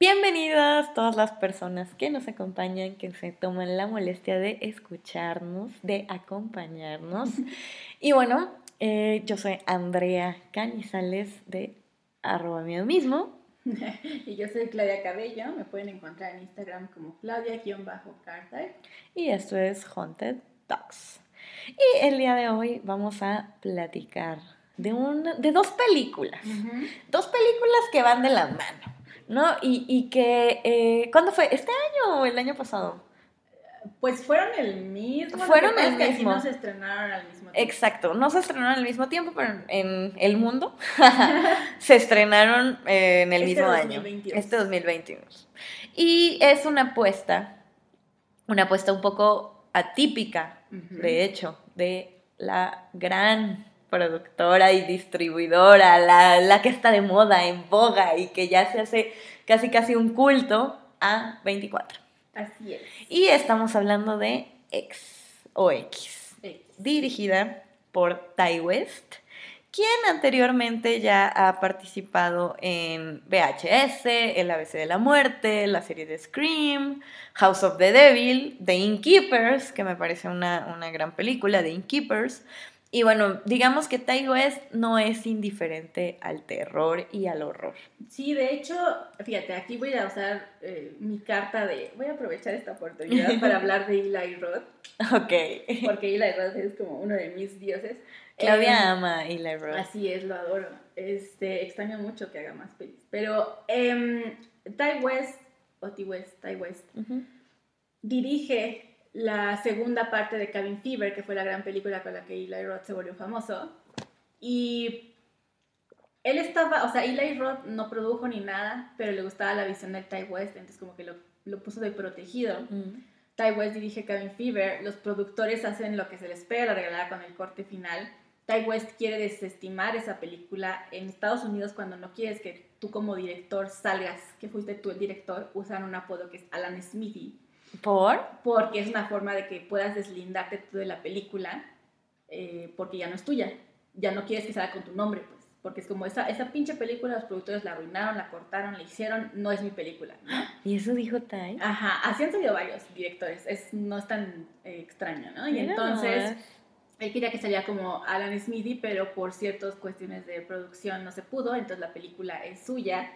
Bienvenidas todas las personas que nos acompañan, que se toman la molestia de escucharnos, de acompañarnos. y bueno, eh, yo soy Andrea Canizales de arroba mío mismo. y yo soy Claudia Cabello, me pueden encontrar en Instagram como Claudia-Carter. Y esto es Haunted Dogs. Y el día de hoy vamos a platicar de, un, de dos películas. Dos películas que van de la mano. ¿No? Y, y que, eh, ¿cuándo fue? ¿Este año o el año pasado? Pues fueron el mismo. Fueron el mismo. no se estrenaron al mismo tiempo. Exacto, no se estrenaron al mismo tiempo, pero en el mundo se estrenaron eh, en el este mismo año. Este 2021. Y es una apuesta, una apuesta un poco atípica, de hecho, de la gran productora y distribuidora, la, la, que está de moda, en boga y que ya se hace casi casi un culto a 24. Así es. Y estamos hablando de X o X, dirigida por Ty West, quien anteriormente ya ha participado en VHS, El ABC de la Muerte, la serie de Scream, House of the Devil, The Innkeepers, que me parece una, una gran película, The Innkeepers, y bueno, digamos que Ty West no es indiferente al terror y al horror. Sí, de hecho, fíjate, aquí voy a usar eh, mi carta de... Voy a aprovechar esta oportunidad para hablar de Eli Roth. Ok. Porque Eli Roth es como uno de mis dioses. Claudia em, ama Eli Roth. Así es, lo adoro. Este, extraño mucho que haga más pelis. Pero eh, Ty West, o Ty West, Ty West, dirige la segunda parte de Cabin Fever, que fue la gran película con la que Eli Roth se volvió famoso. Y él estaba, o sea, Eli Roth no produjo ni nada, pero le gustaba la visión de Ty West, entonces como que lo, lo puso de protegido. Mm. Ty West dirige Cabin Fever, los productores hacen lo que se les espera, la regalada con el corte final. Ty West quiere desestimar esa película en Estados Unidos cuando no quieres que tú como director salgas, que fuiste tú el director, usan un apodo que es Alan Smithy ¿Por? Porque es una forma de que puedas deslindarte tú de la película eh, porque ya no es tuya. Ya no quieres que salga con tu nombre, pues. Porque es como esa, esa pinche película, los productores la arruinaron, la cortaron, la hicieron, no es mi película. ¿Y eso dijo Tai? Ajá, así han salido varios directores, es, no es tan eh, extraño, ¿no? Y entonces, él quería que saliera como Alan Smithy, pero por ciertas cuestiones de producción no se pudo, entonces la película es suya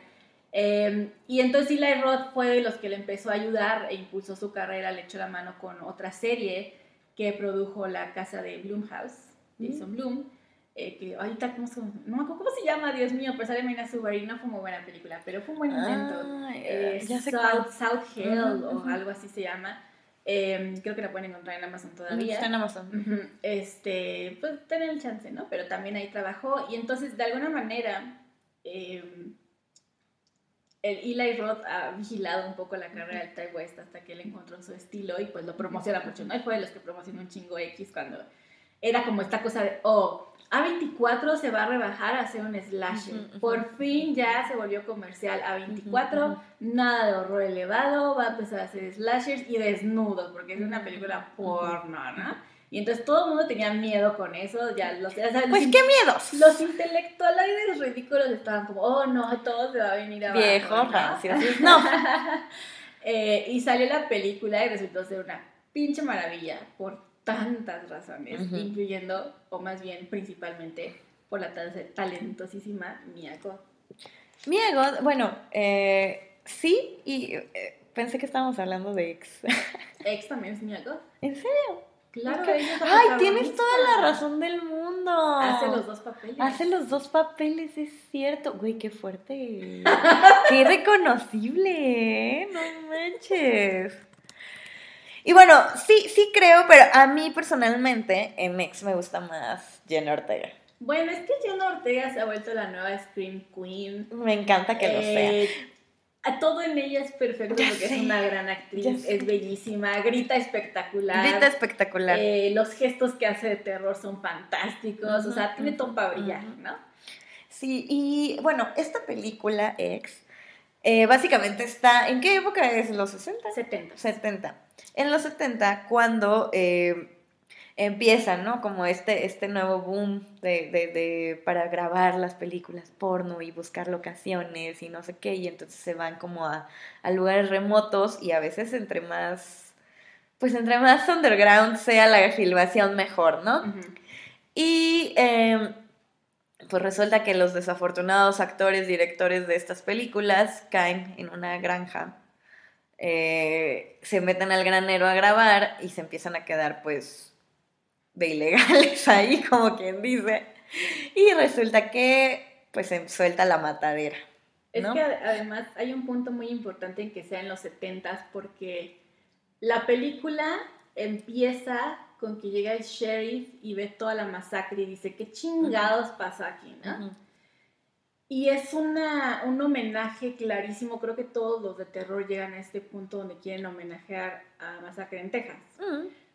Em, y entonces Eli Roth fue de los que le empezó a ayudar e impulsó su carrera, le echó la mano con otra serie que produjo la casa de Bloomhouse, Jason mm. Bloom, eh, que ahorita, ¿cómo se, no cómo se llama, Dios mío, pero sale Mina Subaru no fue muy buena película, pero fue un buen intento. Ah, eh, South, South, Hill o algo así se llama. Em, creo que la pueden encontrar en Amazon todavía. Está en Amazon. Este, pues tener el chance, ¿no? Pero también ahí trabajó y entonces de alguna manera... Eh, el Eli Roth ha vigilado un poco la carrera del Ty West hasta que él encontró su estilo y pues lo promociona mucho, ¿no? Él fue de los que promocionó un chingo X cuando era como esta cosa de, oh, A24 se va a rebajar a hacer un slasher. Por fin ya se volvió comercial. A24, nada de horror elevado, va a empezar a hacer slashers y desnudos, porque es una película porno, ¿no? Y entonces todo el mundo tenía miedo con eso. Ya los, pues qué miedos. Los intelectuales ridículos estaban como, oh no, todo se va a venir abajo. Viejo, ¿no? eh, y salió la película y resultó ser una pinche maravilla por tantas razones, incluyendo, o más bien principalmente, por la talentosísima Mia Goth. Mia Goth, bueno, eh, sí, y eh, pensé que estábamos hablando de Ex. Ex también es Mia Goth. ¿En serio? Claro, Ay, tienes toda la razón del mundo. Hace los dos papeles. Hace los dos papeles, es cierto. Güey, qué fuerte. qué reconocible, ¿eh? No manches. Y bueno, sí, sí creo, pero a mí personalmente en X me gusta más Jenna Ortega. Bueno, es que Jenna Ortega se ha vuelto la nueva Scream Queen. Me encanta que lo sea. A todo en ella es perfecto porque es una gran actriz, es bellísima, grita espectacular. Grita espectacular. Eh, los gestos que hace de terror son fantásticos, o sea, tiene todo para brillar, ¿no? Sí, y bueno, esta película X eh, básicamente está, ¿en qué época es? ¿Los 60? 70. 70. En los 70, cuando eh, empieza, ¿no? Como este, este nuevo boom de, de, de, para grabar las películas porno y buscar locaciones y no sé qué, y entonces se van como a, a lugares remotos y a veces entre más, pues entre más underground sea la filmación mejor, ¿no? Y em, pues resulta que los desafortunados actores, directores de estas películas caen en una granja. Eh, se meten al granero a grabar y se empiezan a quedar pues de ilegales ahí, como quien dice. Y resulta que pues se suelta la matadera. Es que además hay un punto muy importante en que sea en los 70 porque la película empieza con que llega el sheriff y ve toda la masacre y dice, ¿qué chingados pasa aquí? ¿no? Y es una, un homenaje clarísimo, creo que todos los de terror llegan a este punto donde quieren homenajear a Masacre en Texas.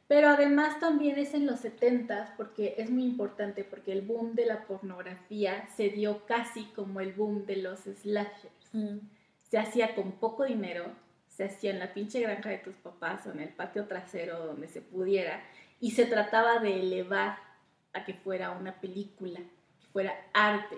Pero además también es en los 70 porque es muy importante porque el boom de la pornografía se dio casi como el boom de los slashers. Se hacía con poco dinero, se hacía en la pinche granja de tus papás o en el patio trasero donde se pudiera y se trataba de elevar a que fuera una película, que fuera arte,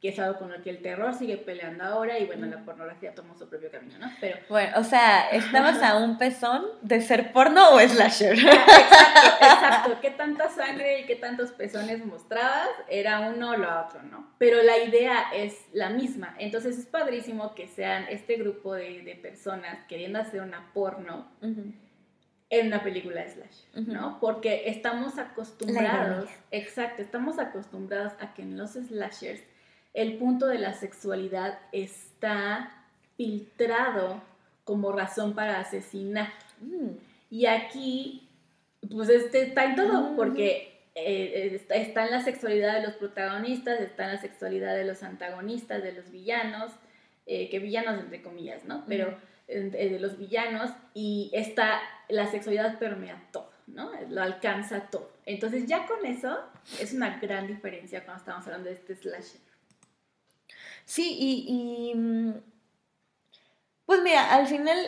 que es algo con lo que el terror sigue peleando ahora y bueno, la pornografía tomó su propio camino, ¿no? Pero bueno, o sea, estamos a un pezón de ser porno o slasher. Exacto, exacto. ¿Qué tanta sangre y qué tantos pezones mostrabas? Era uno o lo otro, ¿no? Pero la idea es la misma. Entonces es padrísimo que sean este grupo de, de personas queriendo hacer una porno en una película de slash, ¿no? Porque estamos acostumbrados, exacto, estamos acostumbrados a que en los slashers el punto de la sexualidad está filtrado como razón para asesinar. Mm. Y aquí, pues este está en todo, porque eh, está, en la sexualidad de los protagonistas, está en la sexualidad de los antagonistas, de los villanos, eh, que villanos entre comillas, ¿no? Pero eh, de los villanos y está, la sexualidad permea todo, ¿no? Lo alcanza todo. Entonces ya con eso es una gran diferencia cuando estamos hablando de este slasher. Sí, y, mm, pues mira, al final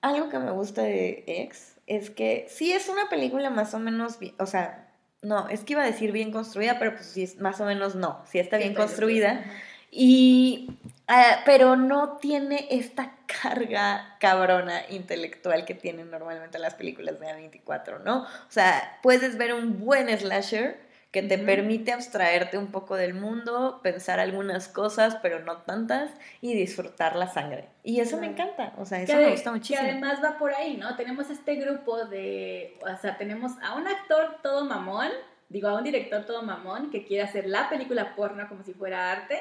algo que me gusta de X es que sí es una película más o menos, o sea, no, es que iba a decir bien construida, pero pues sí, más o menos no, sí está bien construida. Y Ah, pero no tiene esta carga cabrona intelectual que tienen normalmente las películas de A24, ¿no? O sea, puedes ver un buen slasher que te permite abstraerte un poco del mundo, pensar algunas cosas, pero no tantas, y disfrutar la sangre. Y eso me encanta, o sea, eso me gusta muchísimo. Que además va por ahí, ¿no? Tenemos este grupo de, o sea, tenemos a un actor todo mamón, digo, a un director todo mamón que quiere hacer la película porno como si fuera arte.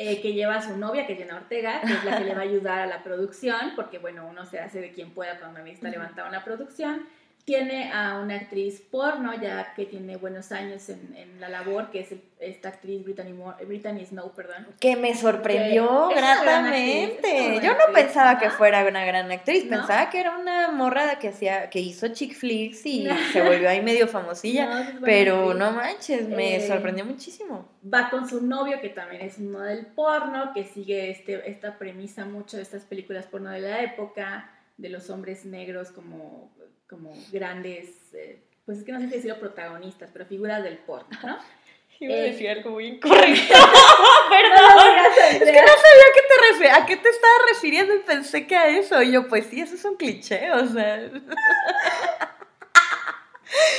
Eh, que lleva a su novia, que es Jenna Ortega, que es la que le va a ayudar a la producción, porque bueno, uno se hace de quien pueda cuando necesita levantar una producción. Tiene a una actriz porno, ya que tiene buenos años en, en la labor, que es esta actriz Brittany, Brittany, Snow, perdón. Que me sorprendió gratamente. Yo no pensaba que fuera una gran actriz, pensaba que era una morra que, hacía, que hizo chick flicks y se volvió ahí medio famosilla. pero no manches, me eh, sorprendió muchísimo. Va con su novio, que también es un modelo porno, que sigue este, esta premisa mucho de estas películas porno de la época, de los hombres negros como como grandes, eh, pues es que no sé si decirlo protagonistas, pero figuras del porno, ¿no? Iba a eh, decir algo muy incorrecto. Perdón. es que no sabía a qué, te a qué te estaba refiriendo y pensé que a eso. Y yo, pues sí, eso es un cliché, o sea.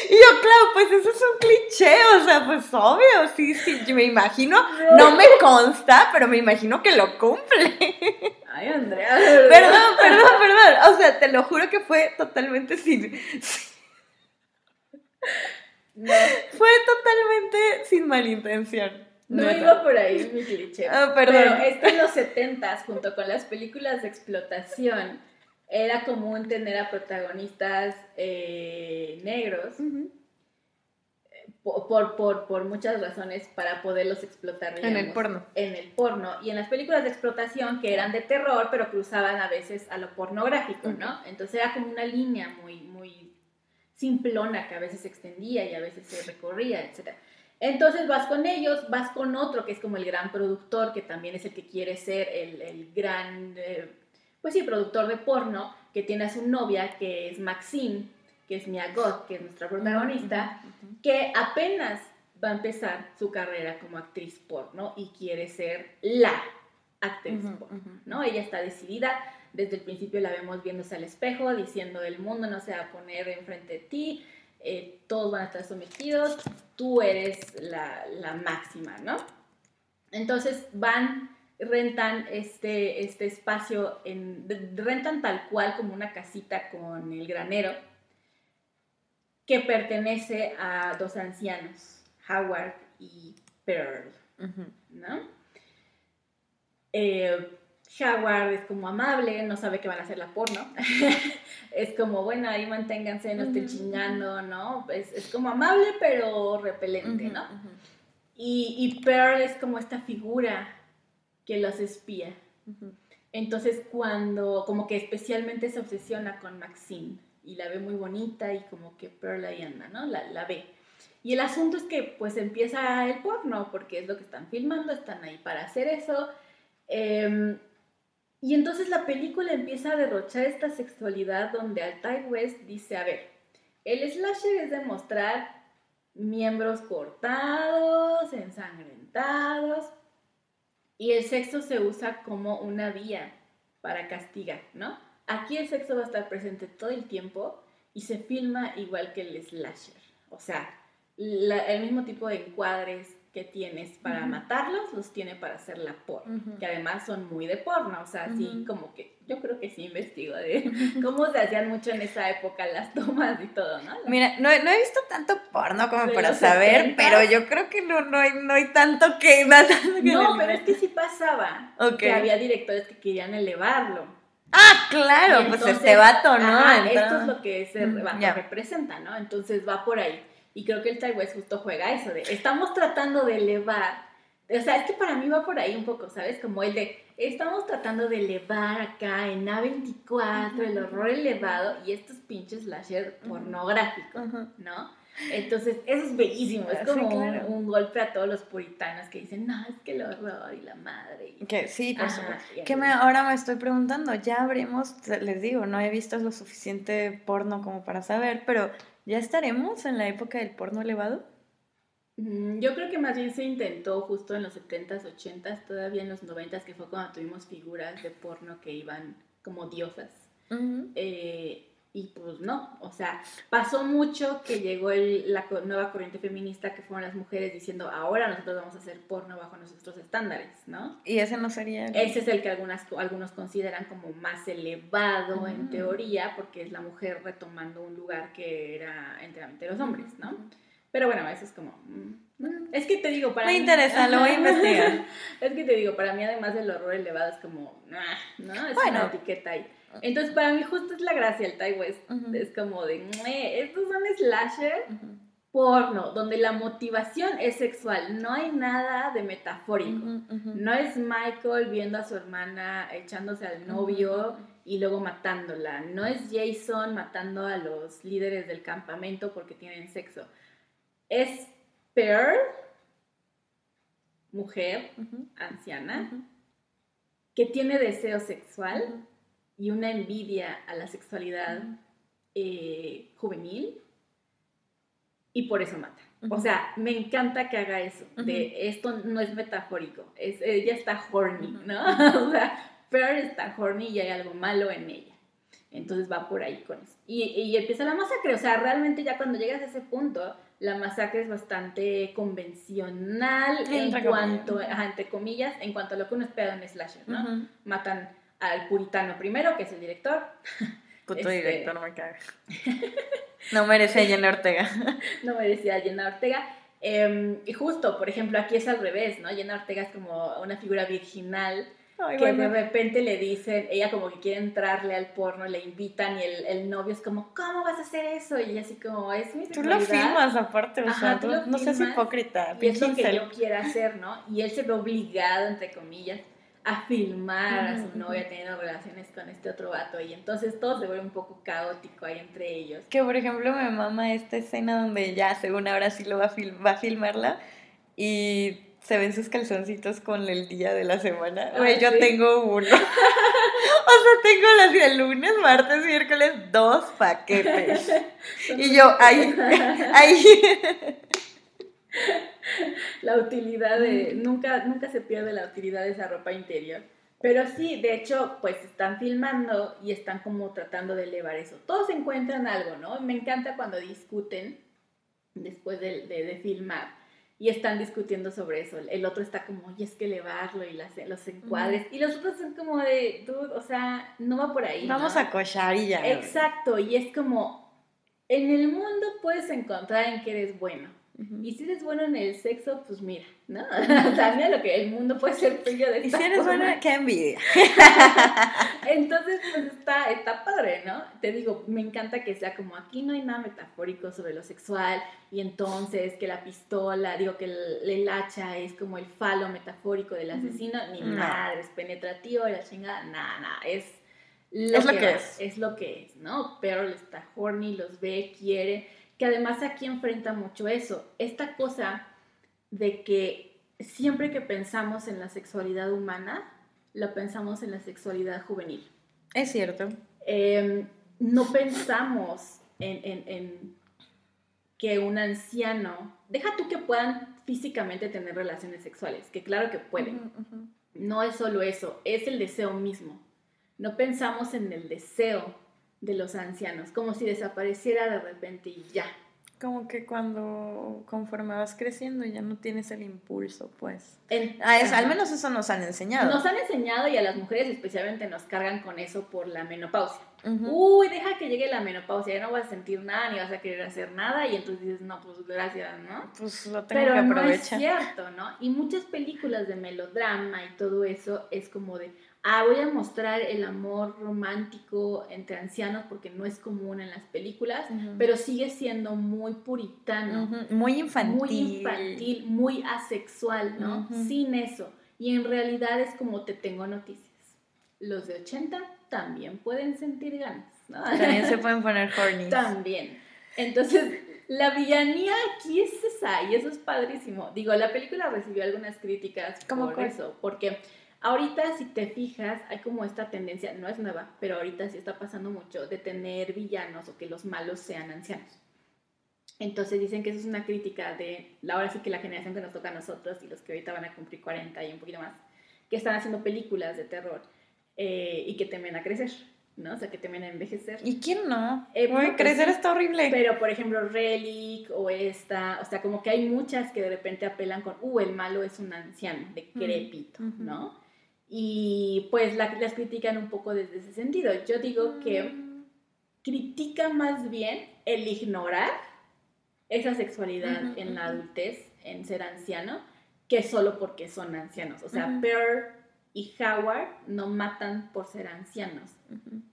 Y yo, claro, pues eso es un cliché, o sea, pues obvio, sí, sí, yo me imagino, no me consta, pero me imagino que lo cumple. Ay, Andrea. Perdón, perdón, perdón, o sea, te lo juro que fue totalmente sin... Fue totalmente sin malintención. No, no iba por ahí mi cliché. Ah, perdón. Pero es en los 70 junto con las películas de explotación, era común tener a protagonistas eh, negros por, por, por, muchas razones para poderlos explotar. en el porno. En el porno. Y en las películas de explotación que eran de terror, pero cruzaban a veces a lo pornográfico, ¿no? Entonces era como una línea muy, muy simplona que a veces se extendía y a veces se recorría, etc. Entonces vas con ellos, vas con otro que es como el gran productor, que también es el que quiere ser el, el gran... Eh, pues sí, productor de porno, que tiene a su novia, que es Maxine, que es Mia Goth, que es nuestra protagonista, que apenas va a empezar su carrera como actriz porno y quiere ser la actriz porno, ¿no? Ella está decidida, desde el principio la vemos viéndose al espejo, diciendo el mundo no se va a poner enfrente de ti, eh, todos van a estar sometidos, tú eres la, la máxima, ¿no? Entonces van rentan este, este espacio, en, rentan tal cual como una casita con el granero, que pertenece a dos ancianos, Howard y Pearl, ¿no? Eh, Howard es como amable, no sabe que van a hacer la porno. es como, bueno, ahí manténganse, no estén chingando, ¿no? Es, es, como amable, pero repelente, ¿no? y, y Pearl es como esta figura que los espía. Entonces cuando, como que especialmente se obsesiona con Maxine y la ve muy bonita y como que Pearl ahí anda, ¿no? La, ve. Y el asunto es que pues empieza el porno, porque es lo que están filmando, están ahí para hacer eso. Em, y entonces la película empieza a derrochar esta sexualidad donde Altai West dice, a ver, el slasher es demostrar miembros cortados, ensangrentados, y el sexo se usa como una vía para castigar, ¿no? Aquí el sexo va a estar presente todo el tiempo y se filma igual que el slasher. O sea, el mismo tipo de encuadres, que tienes para matarlos, los tiene para hacer la porno, que además son muy de porno, o sea, así como que yo creo que sí investigo de cómo se hacían mucho en esa época las tomas y todo, ¿no? Mira, no, no he visto tanto porno como para saber, pero yo creo que no, no, hay, no hay tanto que... no, pero es que sí pasaba, que había directores que querían elevarlo. Ah, claro, pues este vato, ¿no? esto es lo que ese vato representa, ¿no? Entonces va por ahí. Y creo que el Tai justo juega eso de, estamos tratando de elevar, o sea, es que para mí va por ahí un poco, ¿sabes? Como el de, estamos tratando de elevar acá en A24 el horror elevado y estos pinches slasher pornográficos, ¿no? Entonces, eso es bellísimo, es como un, golpe a todos los puritanos que dicen, no, es que el horror y la madre. Que sí, por Que me, ahora me estoy preguntando, ya habremos, les digo, no he visto lo suficiente porno como para saber, pero ¿Ya estaremos en la época del porno elevado? Mm, yo creo que más bien se intentó justo en los 70s, 80s, todavía en los 90s, que fue cuando tuvimos figuras de porno que iban como diosas. Y pues no, o sea, pasó mucho que llegó la nueva corriente feminista que fueron las mujeres diciendo, ahora nosotros vamos a hacer porno bajo nuestros estándares, ¿no? Y ese no sería... Ese es el que algunas, algunos consideran como más elevado en teoría, porque es la mujer retomando un lugar que era enteramente los hombres, ¿no? Pero bueno, eso es como... Mm, es que te digo, para Me interesa, lo voy a investigar. es que te digo, para mí además del horror elevado es como... ¿no? Es una etiqueta ahí. Entonces, para mí justo es la gracia el Thai West. Es como de, estos son slasher porno, donde la motivación es sexual. No hay nada de metafórico. No es Michael viendo a su hermana echándose al novio y luego matándola. No es Jason matando a los líderes del campamento porque tienen sexo. Es Pearl, mujer, anciana, que tiene deseo sexual y una envidia a la sexualidad eh, juvenil y por eso mata. O sea, me encanta que haga eso, de esto no es metafórico, es, ella está horny, ¿no? o sea, Pearl está horny y hay algo malo en ella. Entonces va por ahí con eso. Y, y, empieza la masacre, o sea, realmente ya cuando llegas a ese punto, la masacre es bastante convencional en cuanto, entre comillas, en cuanto a lo que uno espera de un slasher, ¿no? Matan al puritano primero, que es el director. Puto este, director, no me caga. No merece a Jenna Ortega. no merecía Jenna Ortega. Y justo, por ejemplo, aquí es al revés, ¿no? Jenna Ortega es como una figura virginal que de repente le dicen, ella como que quiere entrarle al porno, le invitan y el, el, novio es como, ¿cómo vas a hacer eso? Y ella así como, es mi Tú lo filmas aparte, o sea, no seas hipócrita. Y es lo que yo quiero hacer, ¿no? Y él se ve obligado, entre comillas, a filmar a su novia teniendo relaciones con este otro vato y entonces todo se vuelve un poco caótico ahí entre ellos. Que por ejemplo me mama esta escena donde ya según ahora sí lo va a, va a filmarla y se ven sus calzoncitos con el día de la semana. yo tengo uno. o sea, tengo las de lunes, martes, miércoles, dos paquetes. y yo, ahí, ahí. La utilidad de, nunca, nunca se pierde la utilidad de esa ropa interior. Pero sí, de hecho, pues están filmando y están como tratando de elevar eso. Todos encuentran algo, ¿no? Me encanta cuando discuten después de, de, filmar y están discutiendo sobre eso. El otro está como, oye, es que elevarlo y las, los encuadres. Y los otros son como de, dude, o sea, no va por ahí. Vamos a cochar y ya. Exacto, y es como, en el mundo puedes encontrar en que eres bueno y si eres bueno en el sexo, pues mira, ¿no? También lo que el mundo puede ser tuyo de esta Y si eres buena, qué envidia. Entonces, pues está, está padre, ¿no? Te digo, me encanta que sea como aquí no hay nada metafórico sobre lo sexual y entonces que la pistola, digo que el, hacha es como el falo metafórico del asesino, ni madre, es penetrativo, la chingada, nada, nada, es lo, es que, lo que es. Es lo que es, ¿no? Pero está horny, los ve, quiere que además aquí enfrenta mucho eso, esta cosa de que siempre que pensamos en la sexualidad humana, la pensamos en la sexualidad juvenil. Es cierto. Em, no pensamos en, que un anciano, deja tú que puedan físicamente tener relaciones sexuales, que claro que pueden. No es solo eso, es el deseo mismo. No pensamos en el deseo de los ancianos, como si desapareciera de repente y ya. Como que cuando conforme vas creciendo ya no tienes el impulso, pues. Ah, al menos eso nos han enseñado. Nos han enseñado y a las mujeres especialmente nos cargan con eso por la menopausia. Uy, deja que llegue la menopausia, ya no vas a sentir nada ni vas a querer hacer nada y entonces dices, no, pues gracias, ¿no? Pues lo tengo Pero que aprovechar. No es cierto, ¿no? Y muchas películas de melodrama y todo eso es como de, ah, voy a mostrar el amor romántico entre ancianos porque no es común en las películas, pero sigue siendo muy puritano. Muy infantil. Muy infantil, muy asexual, ¿no? Sin eso. Y en realidad es como te tengo noticias. Los de 80 también pueden sentir ganas, ¿no? También se pueden poner horny. También. Entonces, la villanía aquí es esa, y eso es padrísimo. Digo, la película recibió algunas críticas por eso, porque Ahorita, si te fijas, hay como esta tendencia, no es nueva, pero ahorita sí está pasando mucho, de tener villanos o que los malos sean ancianos. Entonces dicen que eso es una crítica de, ahora sí que la generación que nos toca a nosotros y los que ahorita van a cumplir 40 y un poquito más, que están haciendo películas de terror eh, y que temen a crecer. ¿no? O sea, que temen a envejecer. ¿Y quién no? Eh, crecer está horrible. Pero, por ejemplo, Relic o esta, o sea, como que hay muchas que de repente apelan con, uh, el malo es un anciano, decrépito, ¿no? Y pues las critican un poco desde ese sentido. Yo digo que mm. critica más bien el ignorar esa sexualidad en la adultez, en ser anciano, que solo porque son ancianos. O sea, Pearl y Howard no matan por ser ancianos,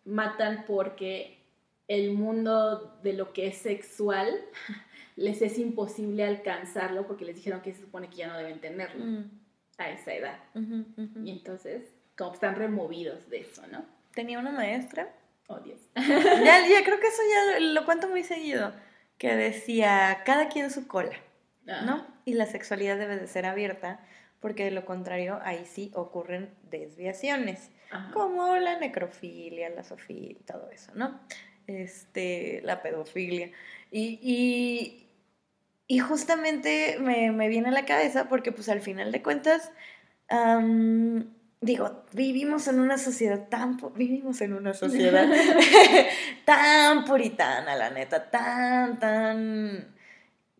matan porque el mundo de lo que es sexual les es imposible alcanzarlo porque les dijeron que se supone que ya no deben tenerlo. A esa edad. Y entonces, como están removidos de eso, ¿no? Tenía una maestra. Oh, Dios. ya, ya creo que eso ya lo cuento muy seguido, que decía, cada quien su cola, ¿no? Y la sexualidad debe de ser abierta, porque de lo contrario, ahí sí ocurren desviaciones, como la necrofilia, la sofilia, todo eso, ¿no? Este, la pedofilia. Y, y, y justamente me, viene a la cabeza porque pues al final de cuentas, digo, vivimos en una sociedad tan, vivimos en una sociedad tan puritana, la neta, tan, tan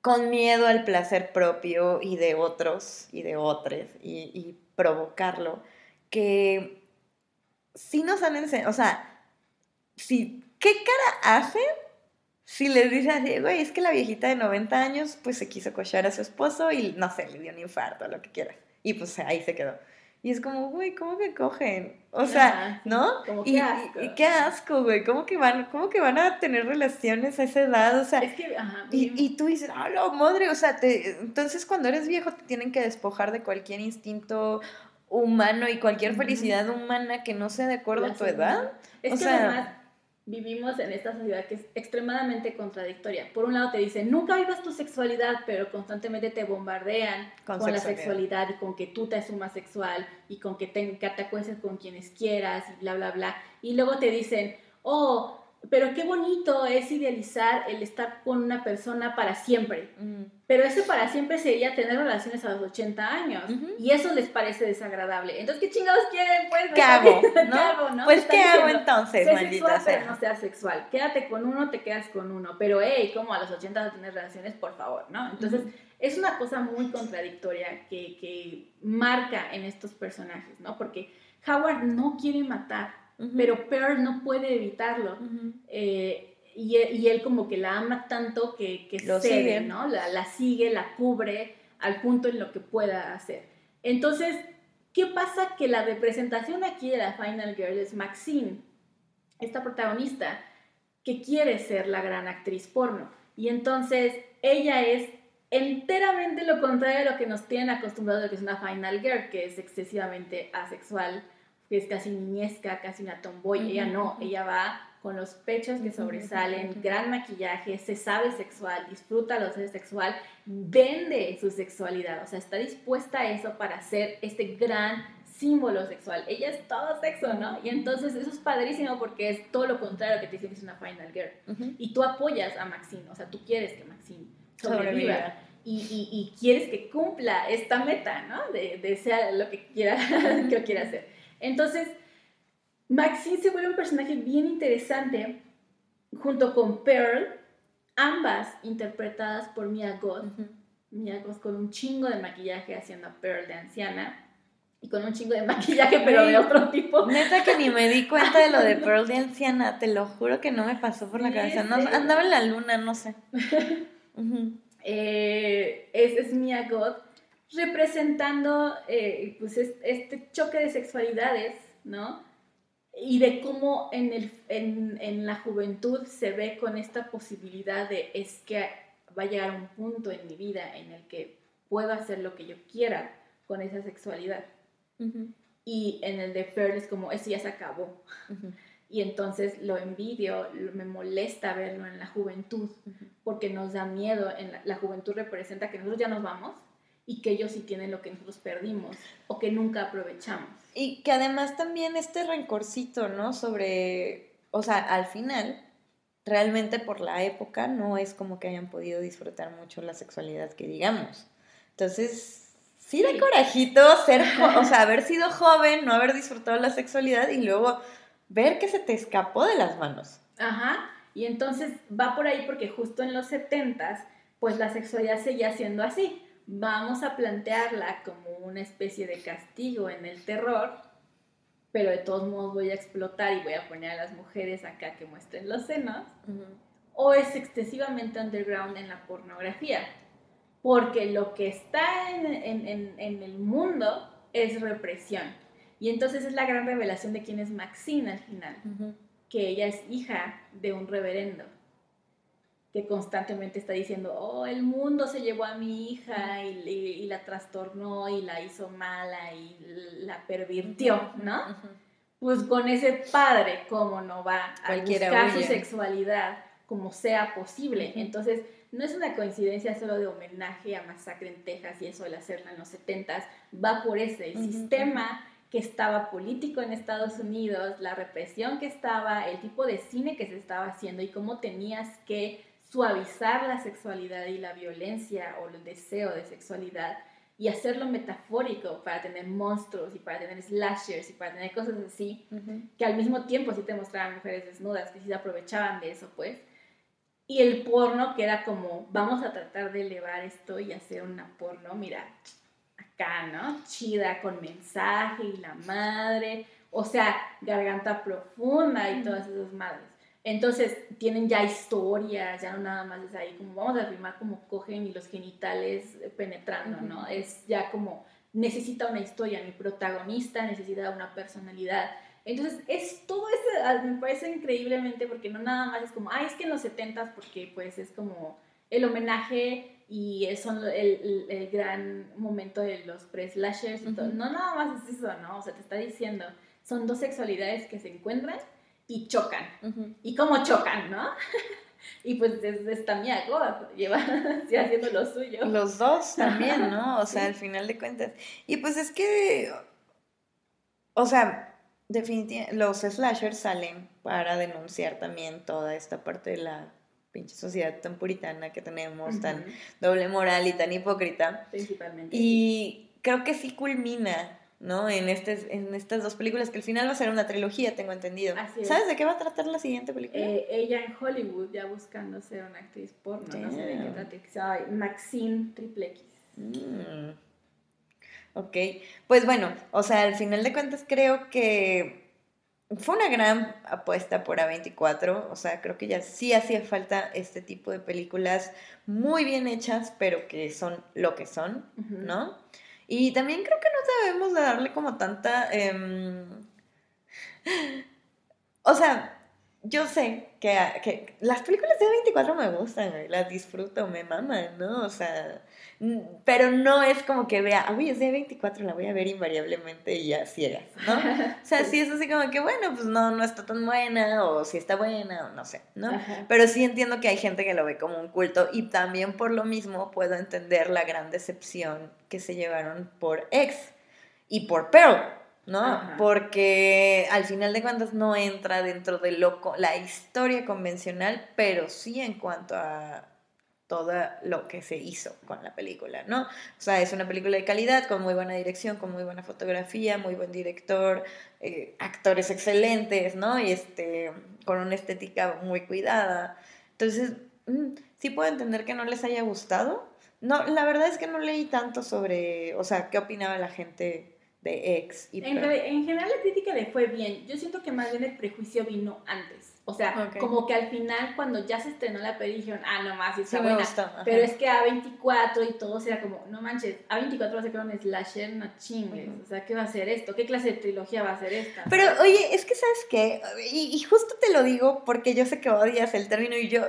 con miedo al placer propio y de otros y de otros y, y provocarlo, que si nos han enseñado, o sea, si, ¿qué cara hacen si les dice así, güey, es que la viejita de 90 años, pues se quiso cochar a su esposo y no sé, le dio un infarto, lo que quieras. Y pues ahí se quedó. Y es como, güey, ¿cómo que cogen? O sea, ¿no? Como y, asco. Y, qué asco, güey. ¿Cómo que, van, ¿Cómo que van a tener relaciones a esa edad? O sea, es que, ajá, y, y, tú dices, ah, no, madre, o sea, te, entonces cuando eres viejo te tienen que despojar de cualquier instinto humano y cualquier felicidad humana que no sea de acuerdo a tu edad. Es que además vivimos en esta sociedad que es extremadamente contradictoria. Por un lado te dicen, nunca vivas tu sexualidad, pero constantemente te bombardean con, la sexualidad y con que tú te asumas sexual y con que te, que te acuestes con quienes quieras y bla, bla, bla. Y luego te dicen, oh, pero qué bonito es idealizar el estar con una persona para siempre. Pero ese para siempre sería tener relaciones a los 80 años. Y eso les parece desagradable. Entonces, ¿qué chingados quieren? Pues, ¿qué hago? ¿no? Pues, ¿qué hago entonces, sé sexual, pero no seas sexual. Quédate con uno, te quedas con uno. Pero, hey, ¿cómo a los 80 vas a tener relaciones? Por favor, ¿no? Entonces, es una cosa muy contradictoria que, que marca en estos personajes, ¿no? Porque Howard no quiere matar pero Pearl no puede evitarlo. Eh, y, y, él como que la ama tanto que, que Lo sigue. ¿no? La, la, sigue, la cubre al punto en lo que pueda hacer. Entonces, ¿qué pasa? Que la representación aquí de la Final Girl es Maxine, esta protagonista, que quiere ser la gran actriz porno. Y entonces ella es enteramente lo contrario de lo que nos tienen acostumbrados de que es una Final Girl, que es excesivamente asexual, que es casi niñesca, casi una tomboy. ella no, ella va con los pechos que sobresalen, gran maquillaje, se sabe sexual, disfruta lo sexual, vende su sexualidad, o sea, está dispuesta a eso para ser este gran símbolo sexual. Ella es todo sexo, ¿no? Y entonces eso es padrísimo porque es todo lo contrario que te dicen que es una final girl. Y tú apoyas a Maxine, o sea, tú quieres que Maxine sobreviva. Y, y, quieres que cumpla esta meta, ¿no? De, de sea lo que quiera, que quiera hacer. Entonces, Maxine se vuelve un personaje bien interesante junto con Pearl, ambas interpretadas por Mia Goth. Mia Goth con un chingo de maquillaje haciendo a Pearl de anciana y con un chingo de maquillaje pero de otro tipo. Neta que ni me di cuenta de lo de Pearl de anciana, te lo juro que no me pasó por la cabeza. No, andaba en la luna, no sé. Eh, es, Mia Goth representando eh, pues este choque de sexualidades, ¿no? Y de cómo en, el, en, en, la juventud se ve con esta posibilidad de es que va a llegar un punto en mi vida en el que puedo hacer lo que yo quiera con esa sexualidad. Y en el de Pearl es como, eso ya se acabó. Y entonces lo envidio, me molesta verlo en la juventud, porque nos da miedo. En la, la juventud representa que nosotros ya nos vamos, y que ellos sí tienen lo que nosotros perdimos o que nunca aprovechamos. Y que además también este rencorcito, ¿no? Sobre, o sea, al final, realmente por la época no es como que hayan podido disfrutar mucho la sexualidad que digamos. Entonces, sí da corajito ser, o sea, haber sido joven, no haber disfrutado la sexualidad y luego ver que se te escapó de las manos. Ajá, y entonces va por ahí porque justo en los setentas, pues la sexualidad seguía siendo así vamos a plantearla como una especie de castigo en el terror, pero de todos modos voy a explotar y voy a poner a las mujeres acá que muestren los senos, o es excesivamente underground en la pornografía, porque lo que está en, el mundo es represión. Y entonces es la gran revelación de quién es Maxine al final, que ella es hija de un reverendo que constantemente está diciendo, oh, el mundo se llevó a mi hija y, la trastornó y la hizo mala y la pervirtió, ¿no? Pues con ese padre, ¿cómo no va a buscar su sexualidad como sea posible? Entonces, no es una coincidencia solo de homenaje a Masacre en Texas y eso de hacerla en los 70 va por ese, el sistema que estaba político en Estados Unidos, la represión que estaba, el tipo de cine que se estaba haciendo y cómo tenías que suavizar la sexualidad y la violencia o el deseo de sexualidad y hacerlo metafórico para tener monstruos y para tener slashers y para tener cosas así, que al mismo tiempo sí te mostraban mujeres desnudas, que sí se aprovechaban de eso, pues. Y el porno, que era como, vamos a tratar de elevar esto y hacer una porno, mira, acá, ¿no? Chida, con mensaje y la madre, o sea, garganta profunda y todas esas madres. Entonces tienen ya historias, ya no nada más es ahí como vamos a filmar como cogen y los genitales penetrando, ¿no? Es ya como necesita una historia, mi protagonista necesita una personalidad. Entonces es todo eso, ah, me parece increíblemente porque no nada más es como, ay, es que en los 70 porque pues es como el homenaje y es el, el, gran momento de los pre-slashers y todo. No nada más es eso, ¿no? O sea, te está diciendo, son dos sexualidades que se encuentran y chocan. ¿Y cómo chocan, no? y pues desde esta mía lleva haciendo lo suyo. Los dos también, ¿no? O sea, al final de cuentas. Y pues es que, o sea, definitivamente los slashers salen para denunciar también toda esta parte de la pinche sociedad tan puritana que tenemos, tan doble moral y tan hipócrita. Principalmente. Y creo que sí culmina ¿no? En, este, en estas dos películas, que al final va a ser una trilogía, tengo entendido. ¿Sabes de qué va a tratar la siguiente película? Eh, ella en Hollywood, ya buscando ser una actriz porno, no sé de qué Maxine Triple X. Mm. Ok, pues bueno, o sea, al final de cuentas creo que fue una gran apuesta por A24, o sea, creo que ya sí hacía falta este tipo de películas muy bien hechas, pero que son lo que son, ¿no? Y también creo que no debemos de darle como tanta... Em, o sea, yo sé que, que, las películas de 24 me gustan, las disfruto, me maman, ¿no? O sea, pero no es como que vea, uy, es de 24, la voy a ver invariablemente y ya ciegas, ¿no? O sea, sí es así como que, bueno, pues no, no está tan buena, o si está buena, o no sé, ¿no? Pero sí entiendo que hay gente que lo ve como un culto y también por lo mismo puedo entender la gran decepción que se llevaron por Ex y por Pearl. ¿no? Porque al final de cuentas no entra dentro de loco la historia convencional, pero sí en cuanto a todo lo que se hizo con la película, ¿no? O sea, es una película de calidad, con muy buena dirección, con muy buena fotografía, muy buen director, eh, actores excelentes, ¿no? Y este, con una estética muy cuidada. Entonces, mm, sí puedo entender que no les haya gustado. No, la verdad es que no leí tanto sobre, o sea, qué opinaba la gente de ex. Y en, en, general la crítica le fue bien. Yo siento que más bien el prejuicio vino antes. O sea, como que al final cuando ya se estrenó la peli dijeron, ah, no más, está buena. Pero es que A24 y todo era como, no manches, A24 va a ser un slasher, no chingues. O sea, ¿qué va a ser esto? ¿Qué clase de trilogía va a ser esta? Pero oye, es que sabes qué, y, y justo te lo digo porque yo sé que odias el término y yo,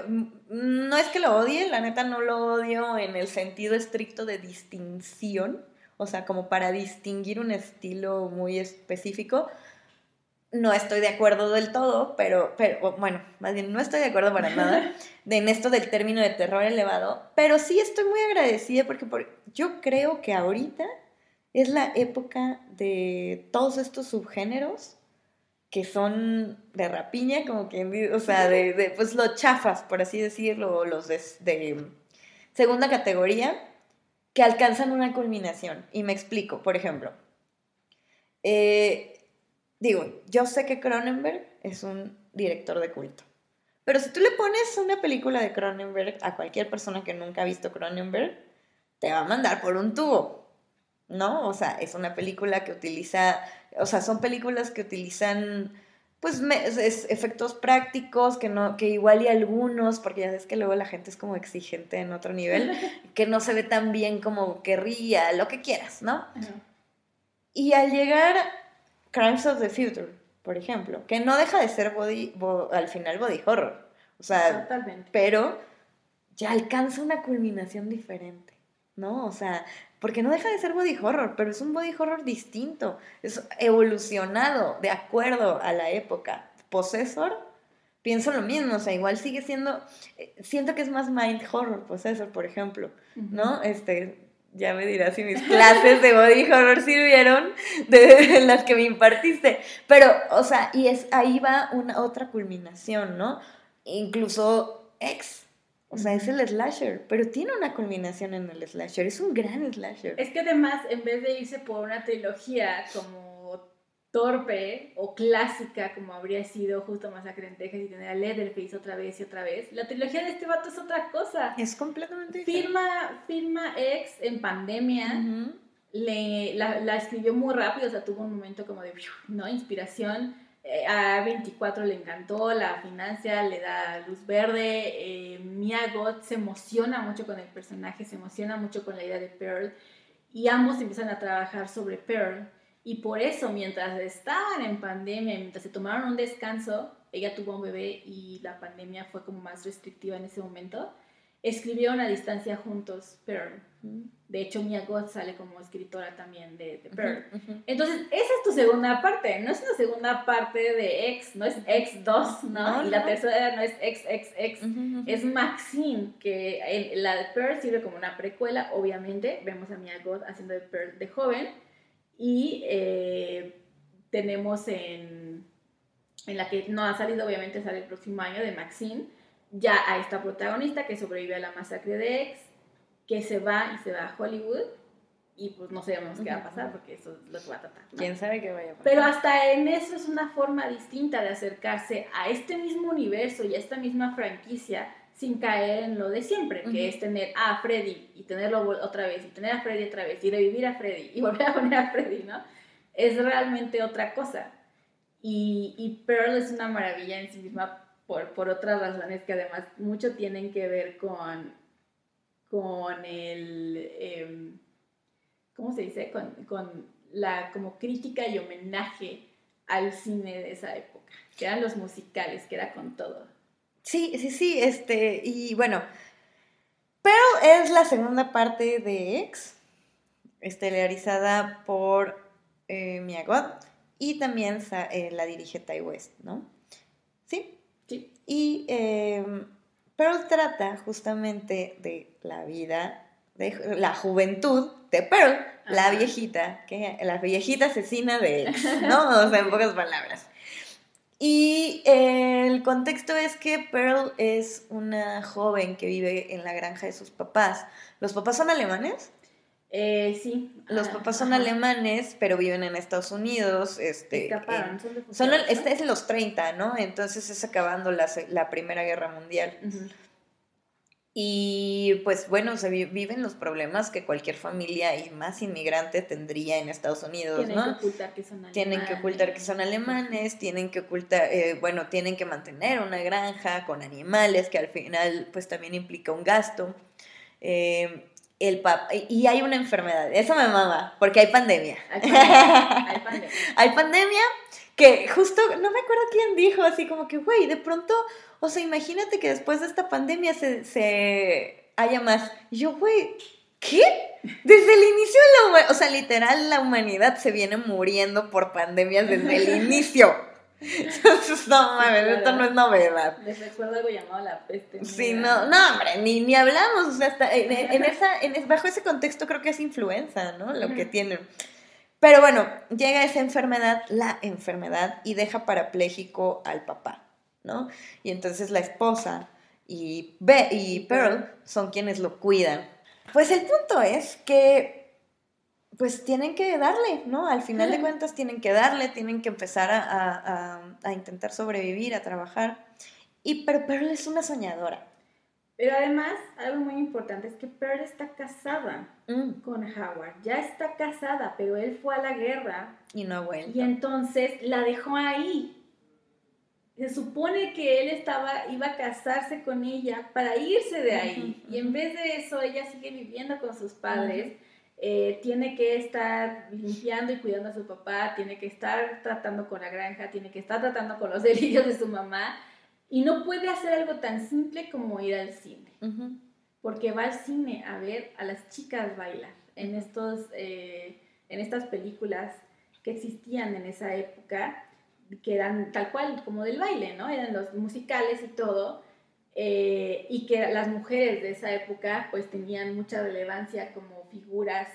no es que lo odie, la neta no lo odio en el sentido estricto de distinción o sea, como para distinguir un estilo muy específico. No estoy de acuerdo del todo, pero, pero bueno, más bien no estoy de acuerdo para nada en esto del término de terror elevado, pero sí estoy muy agradecida porque yo creo que ahorita es la época de todos estos subgéneros que son de rapiña, como quien o sea, de, de, pues los chafas, por así decirlo, los de segunda categoría, que alcanzan una culminación. Y me explico, por ejemplo. Eh, digo, yo sé que Cronenberg es un director de culto. Pero si tú le pones una película de Cronenberg a cualquier persona que nunca ha visto Cronenberg, te va a mandar por un tubo. ¿No? O sea, es una película que utiliza, o sea, son películas que utilizan pues es, efectos prácticos que no que igual y algunos porque ya sabes que luego la gente es como exigente en otro nivel que no se ve tan bien como querría lo que quieras no y al llegar Crimes of the Future por ejemplo que no deja de ser body, al final body horror o sea Totalmente. pero ya alcanza una culminación diferente no o sea porque no deja de ser body horror, pero es un body horror distinto, es evolucionado de acuerdo a la época. Possessor, pienso lo mismo, o sea, igual sigue siendo, eh, siento que es más mind horror, Possessor, por ejemplo, ¿no? Este, ya me dirás si mis clases de body horror sirvieron de las que me impartiste, pero, o sea, y es, ahí va una otra culminación, ¿no? Incluso X, o sea, es el slasher, pero tiene una culminación en el slasher, es un gran slasher. Es que además, en vez de irse por una trilogía como torpe o clásica, como habría sido justo Masacre en Texas y tener a Leatherface otra vez y otra vez, la trilogía de este vato es otra cosa. Es completamente firma, Firma X en pandemia. le, la, la, escribió muy rápido, o sea, tuvo un momento como de, ¿no? Inspiración a 24 le encantó, la financia, le da luz verde. Eh, Mia Goth se emociona mucho con el personaje, se emociona mucho con la idea de Pearl. Y ambos empiezan a trabajar sobre Pearl. Y por eso, mientras estaban en pandemia, mientras se tomaron un descanso, ella tuvo un bebé y la pandemia fue como más restrictiva en ese momento, escribieron a distancia juntos Pearl. De hecho, Mia Goth sale como escritora también de, de Pearl. Entonces, esa es tu segunda parte. No es una segunda parte de X, no es X2, ¿no? y la tercera no es XXX, es Maxine, que la de Pearl sirve como una precuela, obviamente. Vemos a Mia Goth haciendo de Pearl de joven. Y eh, tenemos en, en la que no ha salido, obviamente sale el próximo año, de Maxine, ya a esta protagonista que sobrevive a la masacre de X que se va y se va a Hollywood y pues no sabemos qué va a pasar porque eso es lo que va a tratar. ¿Quién sabe qué vaya a pasar? Pero hasta en eso es una forma distinta de acercarse a este mismo universo y a esta misma franquicia sin caer en lo de siempre, que es tener a Freddy y tenerlo otra vez y tener a Freddy otra vez y revivir a Freddy y volver a poner a Freddy, ¿no? Es realmente otra cosa. Y, y Pearl es una maravilla en sí misma por, por otras razones que además mucho tienen que ver con con el, em, ¿cómo se dice? Con, la como crítica y homenaje al cine de esa época, que eran los musicales, que era con todo. Sí, sí, sí, este, y bueno, pero es la segunda parte de X, estelarizada por eh, Mia y también eh, la dirige Ty West, ¿no? ¿Sí? Sí. Y em, Pearl trata justamente de la vida, de la juventud de Pearl, la viejita, que, la viejita asesina de él, ¿no? O sea, en pocas palabras. Y el contexto es que Pearl es una joven que vive en la granja de sus papás. ¿Los papás son alemanes? Eh, sí. Los papás son alemanes, pero viven en Estados Unidos. Este, Escaparon, son, este es en los 30, ¿no? Entonces es acabando la, la Primera Guerra Mundial. Y pues bueno, se viven los problemas que cualquier familia y más inmigrante tendría en Estados Unidos, tienen ¿no? Que ocultar que son alemanes. Tienen que ocultar que son alemanes, tienen que ocultar, eh, bueno, tienen que mantener una granja con animales, que al final pues también implica un gasto. Eh, el y hay una enfermedad, eso me mama, porque hay pandemia. Hay pandemia. hay pandemia. que justo, no me acuerdo quién dijo, así como que, güey, de pronto, o sea, imagínate que después de esta pandemia se, se haya más. Y yo, güey, ¿qué? Desde el inicio de la humanidad, o sea, literal, la humanidad se viene muriendo por pandemias desde el inicio. No mames, esto no es novedad. Les recuerdo algo llamado la peste. Sí, no, no, hombre, ni, ni hablamos. O sea, hasta en, esa, en, bajo ese contexto creo que es influenza, ¿no? Lo que tienen. Pero bueno, llega esa enfermedad, la enfermedad, y deja parapléjico al papá, ¿no? Y entonces la esposa y, Be y Pearl son quienes lo cuidan. Pues el punto es que pues tienen que darle, ¿no? Al final de cuentas tienen que darle, tienen que empezar a, intentar sobrevivir, a trabajar. Y pero Pearl es una soñadora. Pero además, algo muy importante es que Pearl está casada mm. con Howard. Ya está casada, pero él fue a la guerra. Y no ha vuelto. Y entonces la dejó ahí. Se supone que él estaba, iba a casarse con ella para irse de ahí. Y en vez de eso, ella sigue viviendo con sus padres. Eh, tiene que estar limpiando y cuidando a su papá, tiene que estar tratando con la granja, tiene que estar tratando con los delirios de su mamá y no puede hacer algo tan simple como ir al cine, porque va al cine a ver a las chicas bailar en, estos, eh, en estas películas que existían en esa época, que eran tal cual como del baile, ¿no? Eran los musicales y todo. Eh, y que las mujeres de esa época pues tenían mucha relevancia como figuras,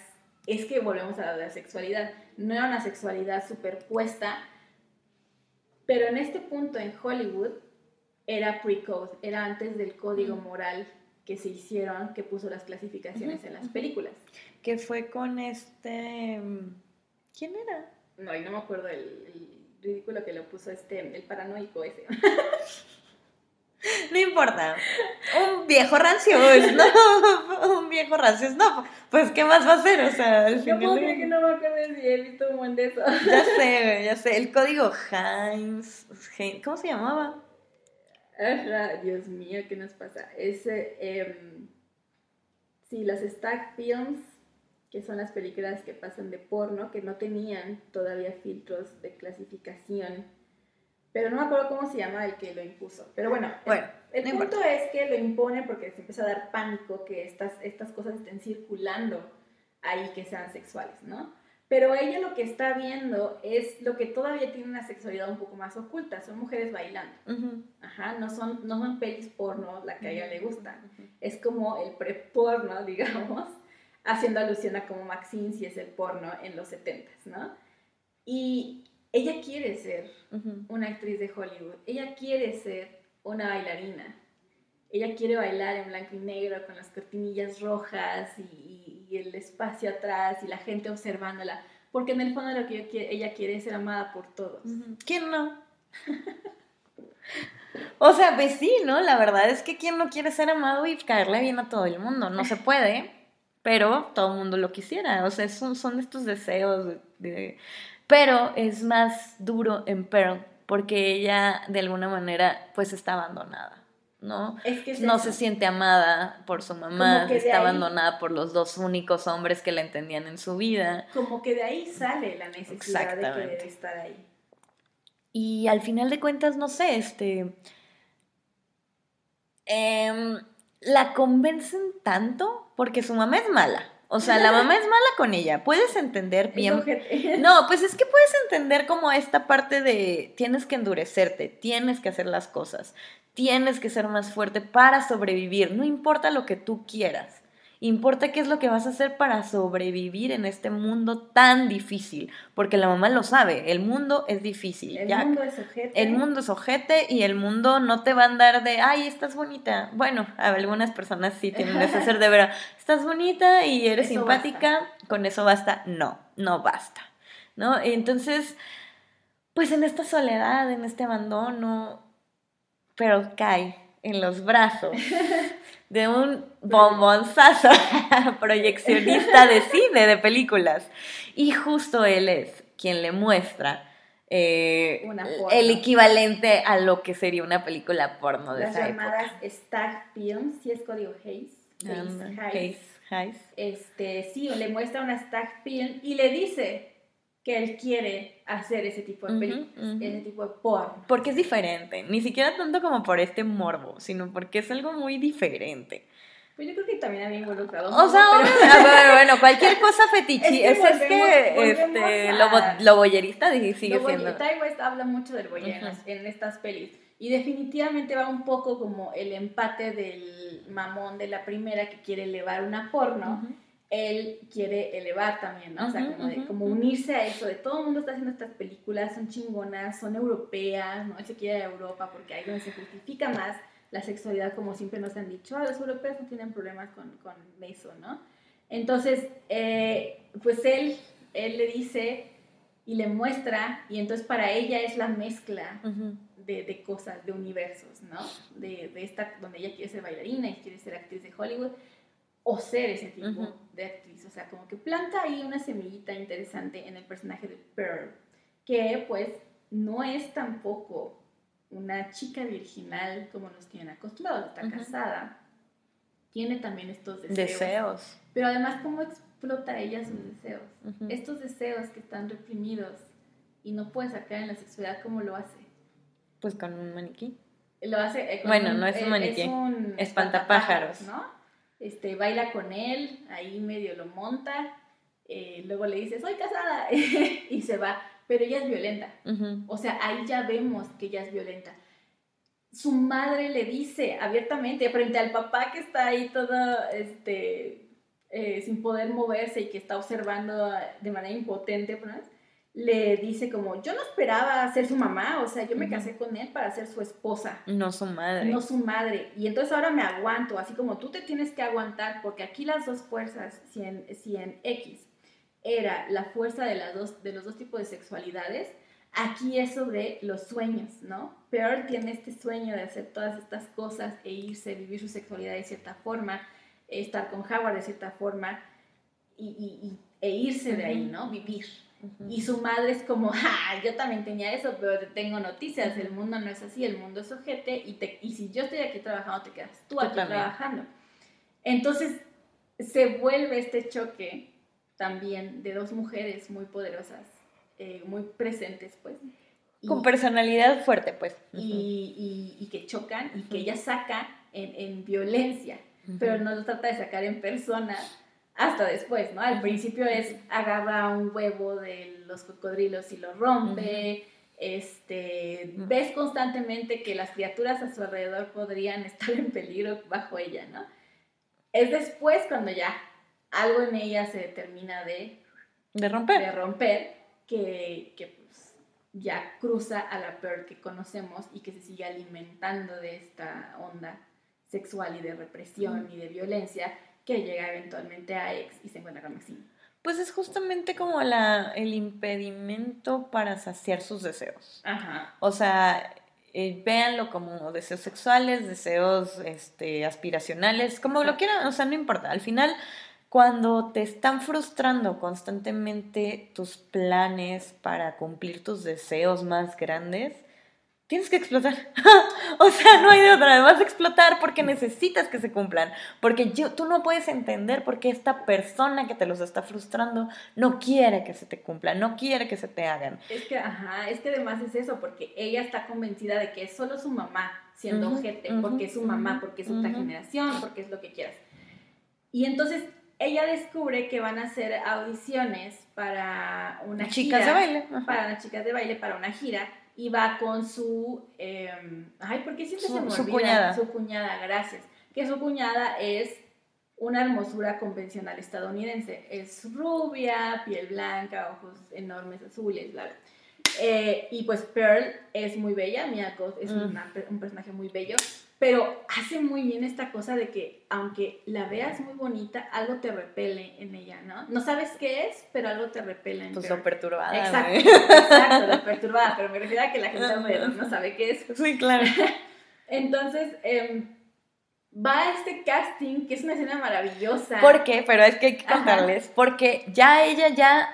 es que volvemos a la sexualidad, no era una sexualidad superpuesta, pero en este punto en Hollywood era pre-code, era antes del código moral que se hicieron, que puso las clasificaciones en las películas. Que fue con este... ¿Quién era? No, y no me acuerdo el, el ridículo que lo puso este, el paranoico ese. No importa. Un viejo rancio es no. Un viejo rancio no. Pues, ¿qué más va a hacer? O sea, al final. No que no me acuerdo si he visto un buen de eso. Ya sé, ya sé. El código Heinz. ¿Cómo se llamaba? Dios mío, ¿qué nos pasa? Ese. Eh, sí, los Stack Films, que son las películas que pasan de porno, que no tenían todavía filtros de clasificación pero no me acuerdo cómo se llama el que lo impuso. Pero bueno, bueno el, punto es que lo impone porque se empieza a dar pánico que estas, estas cosas estén circulando ahí que sean sexuales, ¿no? Pero ella lo que está viendo es lo que todavía tiene una sexualidad un poco más oculta. Son mujeres bailando. Ajá, no son, no son pelis porno la que a ella le gusta. Es como el pre-porno, digamos, haciendo alusión a como Maxine si es el porno en los 70 ¿no? Y ella quiere ser una actriz de Hollywood. Ella quiere ser una bailarina. Ella quiere bailar en blanco y negro con las cortinillas rojas y y el espacio atrás y la gente observándola, porque en el fondo lo que ella quiere es ser amada por todos. ¿Quién no? o sea, pues sí, ¿no? La verdad es que ¿quién no quiere ser amado y caerle bien a todo el mundo? No se puede, pero todo el mundo lo quisiera. O sea, son, son estos deseos de... Pero es más duro en Pearl, porque ella de alguna manera pues está abandonada. ¿no? no se siente amada por su mamá, está abandonada por los dos únicos hombres que la entendían en su vida. Como que de ahí sale la necesidad de querer estar ahí. Y al final de cuentas, no sé, este... Em, la convencen tanto porque su mamá es mala. O sea, la mamá es mala con ella. Puedes entender bien. No, pues es que puedes entender como esta parte de tienes que endurecerte, tienes que hacer las cosas, tienes que ser más fuerte para sobrevivir. No importa lo que tú quieras. Importa qué es lo que vas a hacer para sobrevivir en este mundo tan difícil. Porque la mamá lo sabe, el mundo es difícil. El mundo es ojete. El mundo es ojete y el mundo no te va a andar de, ay, estás bonita. Bueno, algunas personas sí tienen ese ser de ver, estás bonita y eres simpática, con eso basta. No, no basta. ¿No? Entonces, pues en esta soledad, en este abandono, pero cae en los brazos de un bombonzazo proyeccionista de cine, de películas. Y justo él es quien le muestra eh, el equivalente a lo que sería una película porno de Las esa llamadas Star Films, si es código Hayes. Hayes, Hayes. Este, sí, le muestra una Stag Film y le dice, que él quiere hacer ese tipo de películas, ese tipo de porno. Porque es diferente, ni siquiera tanto como por este morbo, sino porque es algo muy diferente. Pues yo creo que también había involucrado. O sea, bueno, cualquier cosa fetichi. Es que, es que este, lo, lo, boyerista sigue siendo. Ty West habla mucho del boyer en estas pelis. Y definitivamente va un poco como el empate del mamón de la primera que quiere elevar una porno él quiere elevar también, ¿no? o sea, como, unirse a eso, de todo el mundo está haciendo estas películas, son chingonas, son europeas, ¿no? Él se quiere a Europa porque ahí donde se justifica más la sexualidad, como siempre nos han dicho, ah, los europeos no tienen problemas con, con eso, ¿no? Entonces, eh, pues él, él le dice y le muestra, y entonces para ella es la mezcla de, de, cosas, de universos, ¿no? De, de esta, donde ella quiere ser bailarina y quiere ser actriz de Hollywood o ser ese tipo de actriz. O sea, como que planta ahí una semillita interesante en el personaje de Pearl, que pues no es tampoco una chica virginal como nos tienen acostumbrados, está casada, tiene también estos deseos. Deseos. Pero además, ¿cómo explota ella sus deseos? Estos deseos que están reprimidos y no puede sacar en la sexualidad, ¿cómo lo hace? Pues con un maniquí. Lo hace eh, Bueno, no es un maniquí. Es un espantapájaros, ¿no? Este, baila con él, ahí medio lo monta, eh, luego le dice, soy casada, y se va, pero ella es violenta. O sea, ahí ya vemos que ella es violenta. Su madre le dice abiertamente, frente al papá que está ahí todo, este, eh, sin poder moverse y que está observando de manera impotente, ¿no? Le dice como, yo no esperaba ser su mamá, o sea, yo me casé con él para ser su esposa. No su madre. No su madre. Y entonces ahora me aguanto, así como tú te tienes que aguantar, porque aquí las dos fuerzas, si en, si en X era la fuerza de, las dos, de los dos tipos de sexualidades, aquí es sobre los sueños, ¿no? Peor tiene este sueño de hacer todas estas cosas e irse, vivir su sexualidad de cierta forma, estar con Howard de cierta forma y, y, e irse de ahí, ¿no? Vivir. Y su madre es como, ah, yo también tenía eso, pero te tengo noticias, el mundo no es así, el mundo es ojete y, te, y si yo estoy aquí trabajando, te quedas tú, aquí trabajando. Entonces se vuelve este choque también de dos mujeres muy poderosas, eh, muy presentes, pues, Con personalidad fuerte, pues. y, que chocan y que ella saca en, violencia, pero no lo trata de sacar en persona hasta después, ¿no? Al principio es agarra un huevo de los cocodrilos y lo rompe, este, ves constantemente que las criaturas a su alrededor podrían estar en peligro bajo ella, ¿no? Es después cuando ya algo en ella se termina de, de romper, de romper que, que pues, ya cruza a la Pearl que conocemos y que se sigue alimentando de esta onda sexual y de represión y de violencia que llega eventualmente a X y se encuentra con Maxine. Pues es justamente como la, el impedimento para saciar sus deseos. Ajá. O sea, eh, véanlo como deseos sexuales, deseos este, aspiracionales, como lo quieran, o sea, no importa. Al final, cuando te están frustrando constantemente tus planes para cumplir tus deseos más grandes, tienes que explotar. o sea, no hay de otra, además explotar porque necesitas que se cumplan, porque yo, tú no puedes entender por qué esta persona que te los está frustrando no quiere que se te cumplan, no quiere que se te hagan. Es que, ajá, es que además es eso, porque ella está convencida de que es solo su mamá siendo objeto, porque es su mamá, porque es otra generación, porque es lo que quieras. Y entonces ella descubre que van a hacer audiciones para una chicas de baile. Para unas chicas de baile, para una gira y va con su, em, ay, ¿por qué siempre se me Su cuñada. Su cuñada, gracias. Que su cuñada es una hermosura convencional estadounidense. Es rubia, piel blanca, ojos enormes, azules, bla, bla. Eh, y pues Pearl es muy bella, Mia es mm. un personaje muy bello, pero hace muy bien esta cosa de que aunque la veas muy bonita, algo te repele en ella, ¿no? No sabes qué es, pero algo te repele en Pues lo perturbada. Exacto, exacto, lo perturbada, pero me refiero a que la gente alrededor no sabe qué es. Sí, claro. Entonces, eh, va a este casting, que es una escena maravillosa. ¿Por qué? Pero es que hay que contarles, porque ya ella ya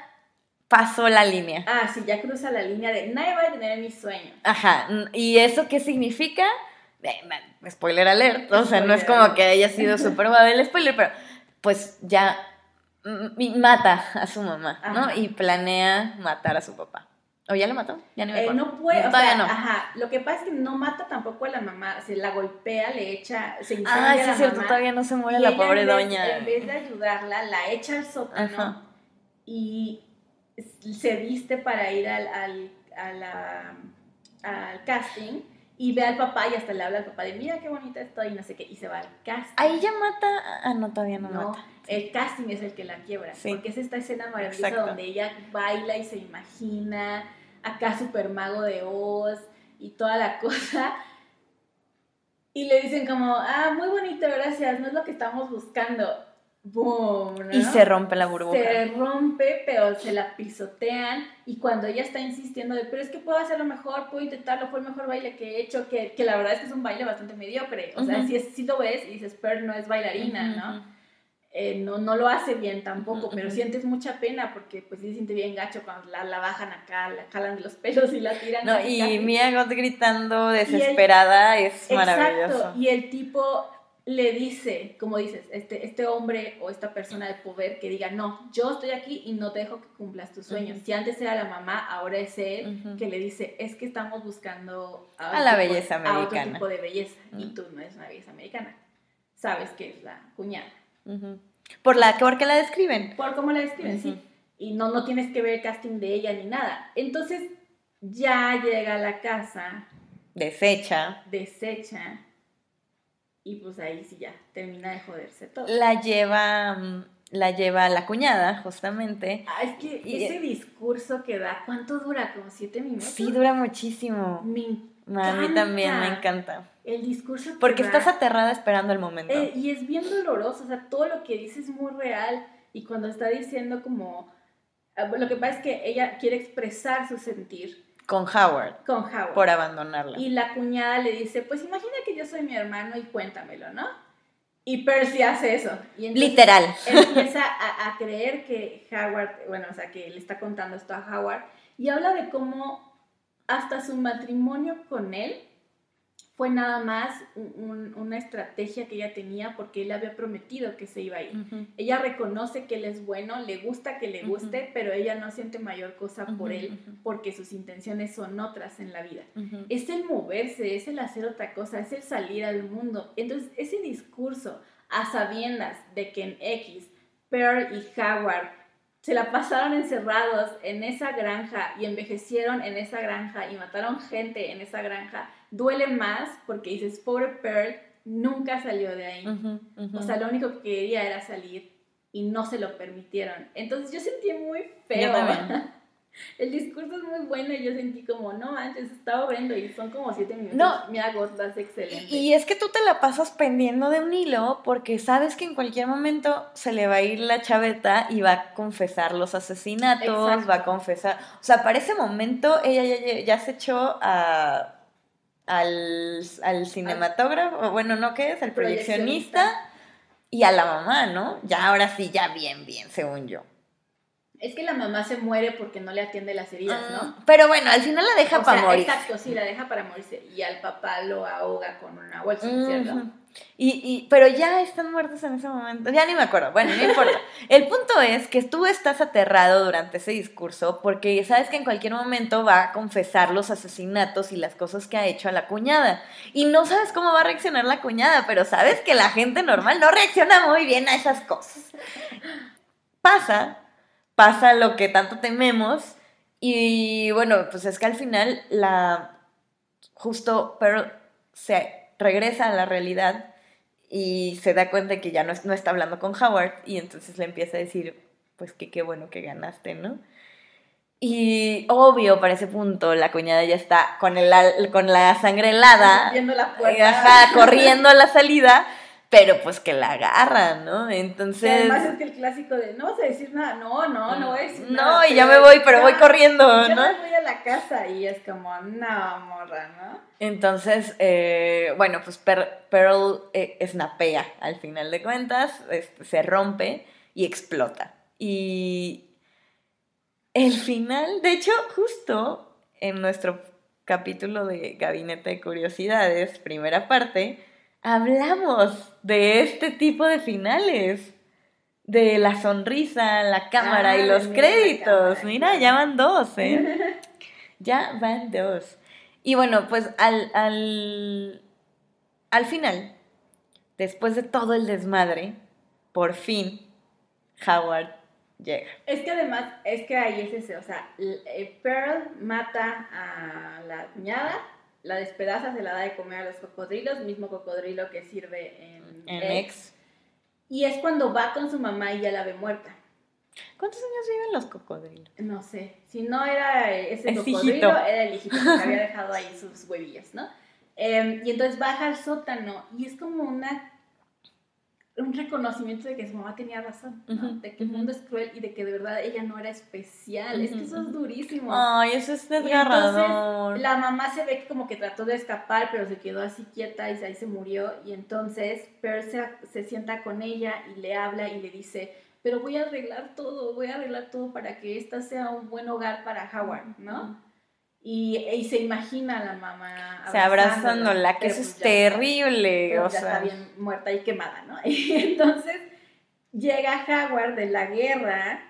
pasó la línea. Ah, sí, ya cruza la línea de nadie va a tener mi sueño. Ajá, ¿y eso qué significa? Spoiler alert, o sea, no es como que haya sido súper el spoiler, pero pues ya mata a su mamá, ¿no? Y planea matar a su papá. ¿O ya lo mató? Ya no, eh, no puede, o sea, no. Ajá, lo que pasa es que no mata tampoco a la mamá, se la golpea, le echa, se incendia Ah, sí, es cierto, todavía no se muere la pobre doña. En vez de ayudarla, la echa al sótano y se viste para ir al, al, al casting y ve al papá y hasta le habla al papá de mira qué bonita estoy y no sé qué y se va al casting. Ahí ya mata, ah no, todavía no, mata. El casting es el que la quiebra, porque es esta escena maravillosa donde ella baila y se imagina acá super mago de Oz y toda la cosa. Y le dicen como, ah, muy bonito, gracias, no es lo que estamos buscando. Boom, Y se rompe la burbuja. Se rompe, pero se la pisotean. Y cuando ella está insistiendo de, pero es que puedo hacerlo mejor, puedo intentarlo, fue el mejor baile que he hecho, que, que la verdad es que es un baile bastante mediocre. O sea, si, si, lo ves y dices, pero no es bailarina, ¿no? Eh, ¿no? no, lo hace bien tampoco, pero sientes mucha pena porque pues se siente bien gacho cuando la, la bajan acá, la jalan de los pelos y la tiran. No, y Mia God gritando desesperada es maravilloso. Exacto, y el tipo le dice, como dices, este, este hombre o esta persona de poder que diga, no, yo estoy aquí y no te dejo que cumplas tus sueños. Si antes era la mamá, ahora es él que le dice, es que estamos buscando a, la belleza americana. A otro tipo de belleza y tú no eres una belleza americana. Sabes que es la cuñada. Por la porque la describen. Por cómo la describen, sí. Y no, no tienes que ver el casting de ella ni nada. Entonces ya llega a la casa. Desecha. Desecha y pues ahí sí ya termina de joderse todo. La lleva, mm, la lleva la cuñada, justamente. Ah, es que ese discurso que da, ¿cuánto dura? ¿Como siete minutos? Sí, dura muchísimo. A mí también me encanta. El discurso que Porque estás aterrada esperando el momento. Eh, y es bien doloroso, o sea, todo lo que dice es muy real. Y cuando está diciendo como... Ah, lo que pasa es que ella quiere expresar su sentir con Howard. Con Howard. Por abandonarla. Y la cuñada le dice, pues imagina que yo soy mi hermano y cuéntamelo, ¿no? Y Percy hace eso. Y Literal. Empieza a, a, creer que Howard, bueno, o sea, que le está contando esto a Howard. Y habla de cómo hasta su matrimonio con él fue nada más una estrategia que ella tenía porque él había prometido que se iba a ir. Ella reconoce que él es bueno, le gusta que le guste, pero ella no siente mayor cosa por él porque sus intenciones son otras en la vida. Es el moverse, es el hacer otra cosa, es el salir al mundo. Entonces, ese discurso a sabiendas de que en X, Pearl y Howard se la pasaron encerrados en esa granja y envejecieron en esa granja y mataron gente en esa granja, duele más porque dices, pobre Pearl, nunca salió de ahí. O sea, lo único que quería era salir y no se lo permitieron. Entonces yo sentí muy feo. El discurso es muy bueno y yo sentí como, no manches, está horrendo y son como siete minutos. No, me agotas excelente. Y es que tú te la pasas pendiendo de un hilo porque sabes que en cualquier momento se le va a ir la chaveta y va a confesar los asesinatos, va a confesar. O sea, para ese momento ella ya, se echó a, al, al cinematógrafo, bueno, ¿no qué es? Al proyeccionista y a la mamá, ¿no? Ya ahora sí, ya bien, bien, según yo. Es que la mamá se muere porque no le atiende las heridas, ¿no? Ah, pero bueno, al final la deja para morir. Exacto, sí, la deja para morirse. Y al papá lo ahoga con una bolsa, ¿cierto? Y, y, pero ya están muertos en ese momento. Ya ni me acuerdo. Bueno, no importa. El punto es que tú estás aterrado durante ese discurso porque sabes que en cualquier momento va a confesar los asesinatos y las cosas que ha hecho a la cuñada. Y no sabes cómo va a reaccionar la cuñada, pero sabes que la gente normal no reacciona muy bien a esas cosas. Pasa pasa lo que tanto tememos. Y bueno, pues es que al final la justo Pearl se regresa a la realidad y se da cuenta que ya no, no está hablando con Howard y entonces le empieza a decir, pues que qué bueno que ganaste, ¿no? Y obvio, para ese punto, la cuñada ya está con, el, con la sangre helada, la puerta. corriendo a la salida, pero pues que la agarran, ¿no? Entonces... además es que el clásico de no vas a decir nada, no, no, no voy a decir no, nada. No, y ya me voy, pero voy corriendo, ¿no? Yo voy a la casa y es como, no, morra, ¿no? Entonces, eh, bueno, pues Pearl eh, snapea al final de cuentas, este, se rompe y explota. Y el final, de hecho, justo en nuestro capítulo de Gabinete de Curiosidades, primera parte, hablamos de este tipo de finales. De la sonrisa, la cámara y los créditos. Mira, ya van dos, ¿eh? ya van dos. Y bueno, pues al, al, al final, después de todo el desmadre, por fin, Howard llega. Es que además, es que ahí es ese, o sea, eh, Pearl mata a la cuñada la despedaza, se la da de comer a los cocodrilos, mismo cocodrilo que sirve en, en Y es cuando va con su mamá y ya la ve muerta. ¿Cuántos años viven los cocodrilos? No sé. Si no era ese cocodrilo, era el hijito que había dejado ahí sus huevillas, ¿no? Em, y entonces baja al sótano y es como una un reconocimiento de que su mamá tenía razón, de que el mundo es cruel y de que de verdad ella no era especial. Es que eso es durísimo. Ay, eso es desgarrador. la mamá se ve que como que trató de escapar, pero se quedó así quieta y ahí se murió. Y entonces Percy se sienta con ella y le habla y le dice, pero voy a arreglar todo, voy a arreglar todo para que esta sea un buen hogar para Howard, ¿no? Y, se imagina a la mamá. Se abrazándola, que eso es pues terrible. o ya está bien muerta y quemada, ¿no? Y entonces llega Howard de la guerra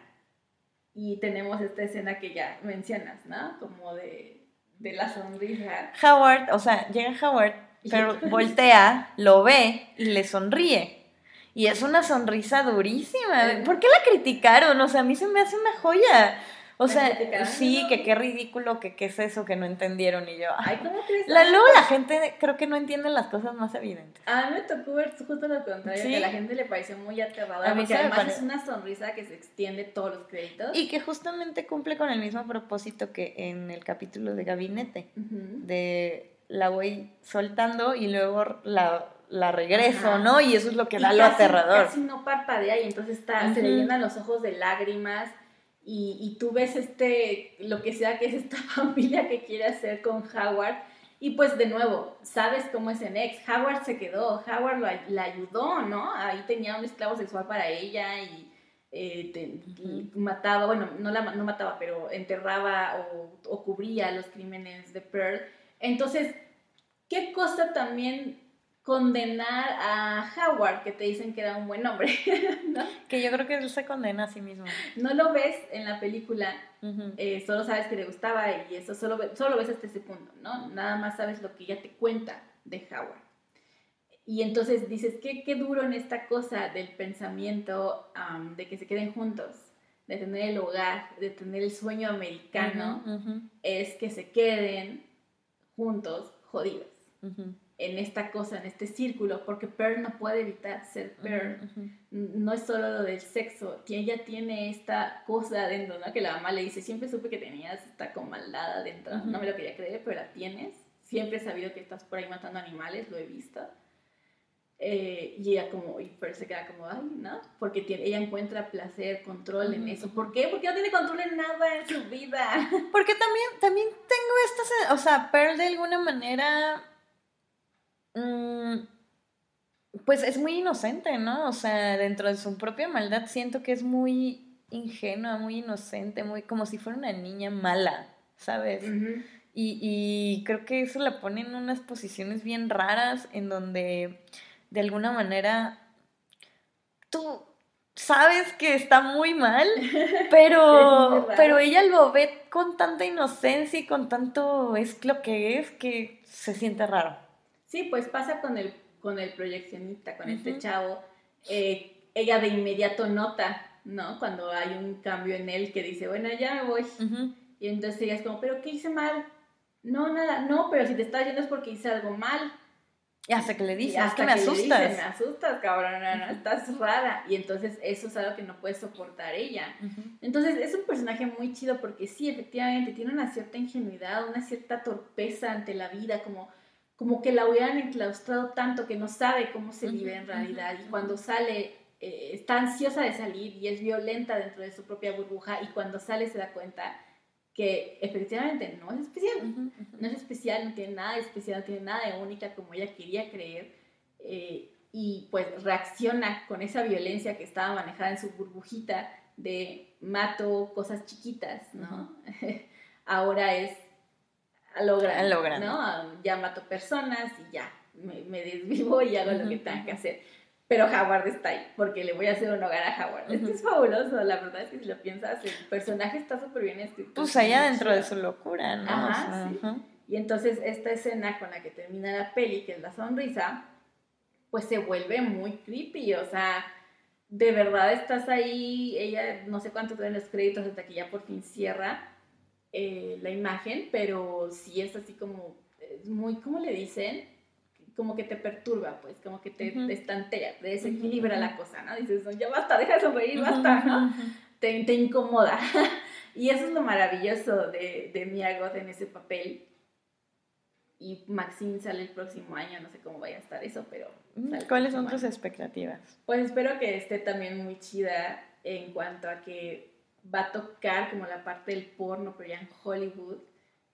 y tenemos esta escena que ya mencionas, ¿no? Como de, de la sonrisa. Howard, o sea, llega Howard, pero voltea, lo ve y le sonríe. Y es una sonrisa durísima. ¿Por qué la criticaron? O sea, a mí se me hace una joya. O sea, sí, que qué ridículo, que qué es eso que no entendieron y yo. Ay, ¿cómo crees? La, luego la gente creo que no entiende las cosas más evidentes. A mí me tocó ver justo lo contrario, que a la gente le pareció muy aterradora. A mí porque además es una sonrisa que se extiende todos los créditos. Y que justamente cumple con el mismo propósito que en el capítulo de Gabinete, de la voy soltando y luego la, la regreso, ¿no? Y eso es lo que da lo aterrador. Casi no parpadea y entonces está, se le llenan los ojos de lágrimas y, tú ves este, lo que sea que es esta familia que quiere hacer con Howard. Y pues de nuevo, sabes cómo es en ex. Howard se quedó, Howard la ayudó, ¿no? Ahí tenía un esclavo sexual para ella y, eh, mataba, bueno, no, la, no mataba, pero enterraba o, o, cubría los crímenes de Pearl. Entonces, qué cosa también condenar a Howard, que te dicen que era un buen hombre, ¿no? Que yo creo que él se condena a sí mismo. No lo ves en la película, eh, solo sabes que le gustaba y eso, solo, solo ves hasta ese punto, ¿no? Nada más sabes lo que ella te cuenta de Howard. Y entonces dices, qué, qué duro en esta cosa del pensamiento de que se queden juntos, de tener el hogar, de tener el sueño americano, es que se queden juntos, jodidos, en esta cosa, en este círculo, porque Pearl no puede evitar ser Pearl. No es solo lo del sexo, ella tiene esta cosa adentro, ¿no? Que la mamá le dice, siempre supe que tenías esta como maldad adentro, no me lo quería creer, pero la tienes. Siempre he sabido que estás por ahí matando animales, lo he visto. Eh, y ella como, y Pearl se queda como, ay, ¿no? Porque tiene, ella encuentra placer, control en eso. ¿Por qué? Porque no tiene control en nada en su vida. Porque también, también tengo estas, o sea, Pearl de alguna manera, pues es muy inocente, ¿no? O sea, dentro de su propia maldad siento que es muy ingenua, muy inocente, muy como si fuera una niña mala, ¿sabes? y, y creo que eso la pone en unas posiciones bien raras en donde de alguna manera tú sabes que está muy mal, pero, pero ella lo ve con tanta inocencia y con tanto es lo que es que se siente raro. Sí, pues pasa con el, con el proyeccionista, con este chavo. Eh, ella de inmediato nota, ¿no? Cuando hay un cambio en él que dice, bueno, ya me voy. Y entonces ella es como, ¿pero qué hice mal? No, nada, no, pero si te estás yendo es porque hice algo mal. Y hasta que le dice, es que me asustas. me asustas, cabrón, estás rara. Y entonces eso es algo que no puede soportar ella. Entonces es un personaje muy chido porque sí, efectivamente, tiene una cierta ingenuidad, una cierta torpeza ante la vida, como, como que la hubieran enclaustrado tanto que no sabe cómo se vive en realidad. Y cuando sale, eh, está ansiosa de salir y es violenta dentro de su propia burbuja. Y cuando sale se da cuenta que efectivamente no es especial, no es especial, no tiene nada de especial, no tiene nada de única como ella quería creer, eh, y pues reacciona con esa violencia que estaba manejada en su burbujita de mato cosas chiquitas, ¿no? Ahora es a lograr, ¿no? Ya mato personas y ya, me, me desvivo y hago lo que tenga que hacer pero Howard está ahí, porque le voy a hacer un hogar a Howard. Esto es fabuloso, la verdad es que si lo piensas, el personaje está súper bien escrito. Pues allá dentro de su locura, ¿no? Ajá, sí. Y entonces esta escena con la que termina la peli, que es la sonrisa, pues se vuelve muy creepy, o sea, de verdad estás ahí, ella no sé cuánto en los créditos hasta que ya por fin cierra eh, la imagen, pero sí es así como, es muy, ¿cómo le dicen? como que te perturba, pues, como que te, estantea, te desequilibra la cosa, ¿no? Dices, ya basta, deja de sonreír, basta, ¿no? Te, te, incomoda. y eso es lo maravilloso de, de Mia Goth en ese papel. Y Maxine sale el próximo año, no sé cómo vaya a estar eso, pero... ¿Cuáles son tus expectativas? Pues espero que esté también muy chida en cuanto a que va a tocar como la parte del porno, pero ya en Hollywood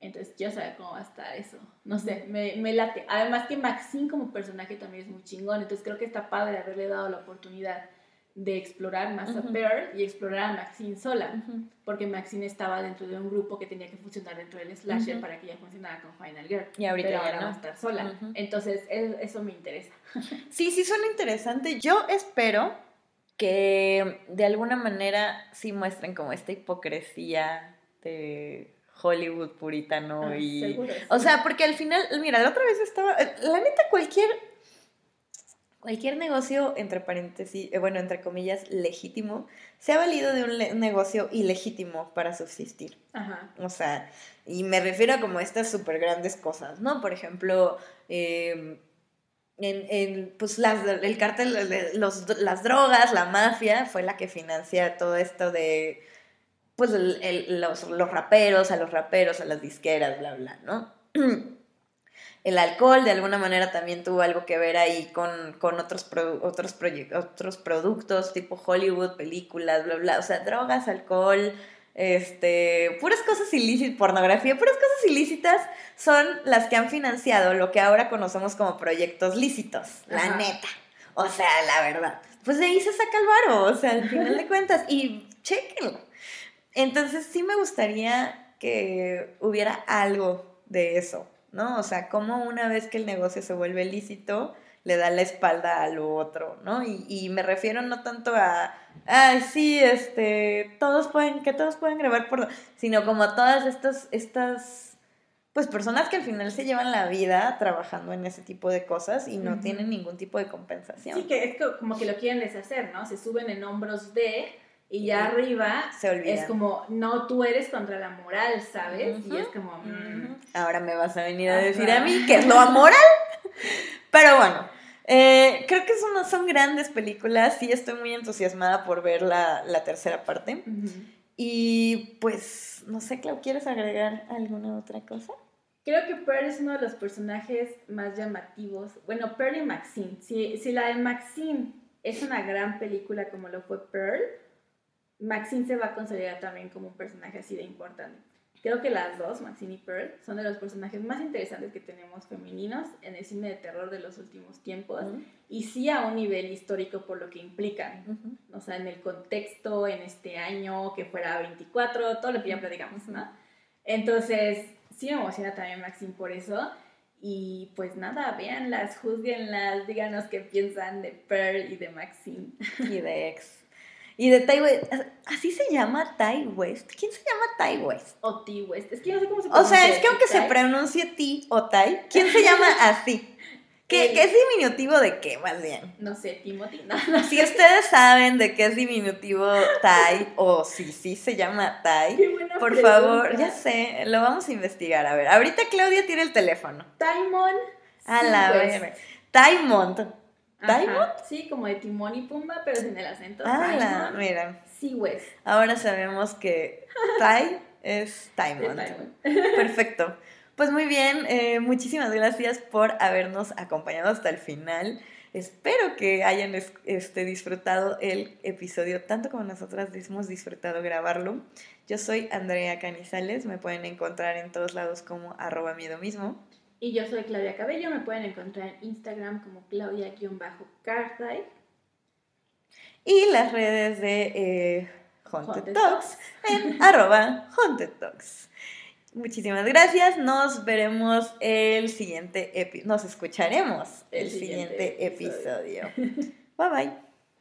entonces, yo sé cómo va a estar eso. No sé, me, me, late. Además que Maxine como personaje también es muy chingón. Entonces, creo que está padre haberle dado la oportunidad de explorar más a Pearl y explorar a Maxine sola. Porque Maxine estaba dentro de un grupo que tenía que funcionar dentro del slasher para que ella funcionara con Final Girl. Y ahorita pero ahora va a estar sola. Entonces, eso me interesa. sí, sí suena interesante. Yo espero que de alguna manera sí muestren como esta hipocresía de Hollywood puritano ah, y... O sea, porque al final, mira, la otra vez estaba... La neta, cualquier... Cualquier negocio, entre paréntesis, eh, bueno, entre comillas, legítimo, se ha valido de un negocio ilegítimo para subsistir. Ajá. O sea, y me refiero a como estas súper grandes cosas, ¿no? Por ejemplo, em, en, en, pues las, el cártel, los, las drogas, la mafia, fue la que financia todo esto de pues los, los, raperos, a los raperos, a las disqueras, bla, bla, ¿no? El alcohol de alguna manera también tuvo algo que ver ahí con, con otros, otros, otros productos tipo Hollywood, películas, bla, bla. O sea, drogas, alcohol, este, puras cosas ilícitas, pornografía, puras cosas ilícitas son las que han financiado lo que ahora conocemos como proyectos lícitos, la neta. O sea, la verdad. Pues de ahí se saca el varo, o sea, al final de cuentas. Y chequenlo. Entonces sí me gustaría que hubiera algo de eso, ¿no? O sea, cómo una vez que el negocio se vuelve lícito, le da la espalda a lo otro, ¿no? Y, y me refiero no tanto a, ay, sí, este, todos pueden, que todos pueden grabar por, sino como a todas estas, estas, pues personas que al final se llevan la vida trabajando en ese tipo de cosas y no tienen ningún tipo de compensación. Sí, que es como que lo quieren deshacer, ¿no? Se suben en hombros de y ya arriba es como, no, tú eres contra la moral, ¿sabes? Y es como... Mm. Ahora me vas a venir a decir a mí que es lo amoral. Pero bueno, eh, creo que son, son grandes películas. Sí, estoy muy entusiasmada por ver la, tercera parte. Y pues, no sé, Clau, ¿quieres agregar alguna otra cosa? Creo que Pearl es uno de los personajes más llamativos. Bueno, Pearl y Maxine. Si, si la de Maxine es una gran película como lo fue Pearl, Maxine se va a considerar también como un personaje así de importante. Creo que las dos, Maxine y Pearl, son de los personajes más interesantes que tenemos femeninos en el cine de terror de los últimos tiempos y sí a un nivel histórico por lo que implican, o sea, en el contexto, en este año, que fuera 24, todo lo que ya platicamos, ¿no? Entonces, sí me emociona también Maxine por eso. Y pues nada, véanlas, juzguenlas, díganos qué piensan de Pearl y de Maxine. Y de X. Y de Tai West, ¿así se llama Tai West? ¿Quién se llama Tai West? O T West, es que no sé cómo se pronuncia. O sea, es que aunque se pronuncie T o Tai, ¿quién se llama así? ¿Qué, ¿Qué, es diminutivo de qué, más bien? No sé, Timothy. Si ustedes saben de qué es diminutivo Tai o si sí se llama Tai, por favor, ya sé, lo vamos a investigar. A ver, ahorita Claudia tiene el teléfono. Taimon. A la vez. Taimon. ¿Diamond? Sí, como de Timón y Pumba, pero sin el acento. Ah, mira. Sí, West. Ahora sabemos que Tai es Diamond. Perfecto. Pues muy bien, eh, muchísimas gracias por habernos acompañado hasta el final. Espero que hayan este, disfrutado el episodio tanto como nosotras hemos disfrutado grabarlo. Yo soy Andrea Canizales, me pueden encontrar en todos lados como arroba miedo mismo. Y yo soy Claudia Cabello, me pueden encontrar en Instagram como Claudia-Carthay. Y las redes de eh, Haunted, Talks en arroba Haunted Talks. Muchísimas gracias. Nos veremos el siguiente episodio. Nos escucharemos el, siguiente, episodio. bye bye.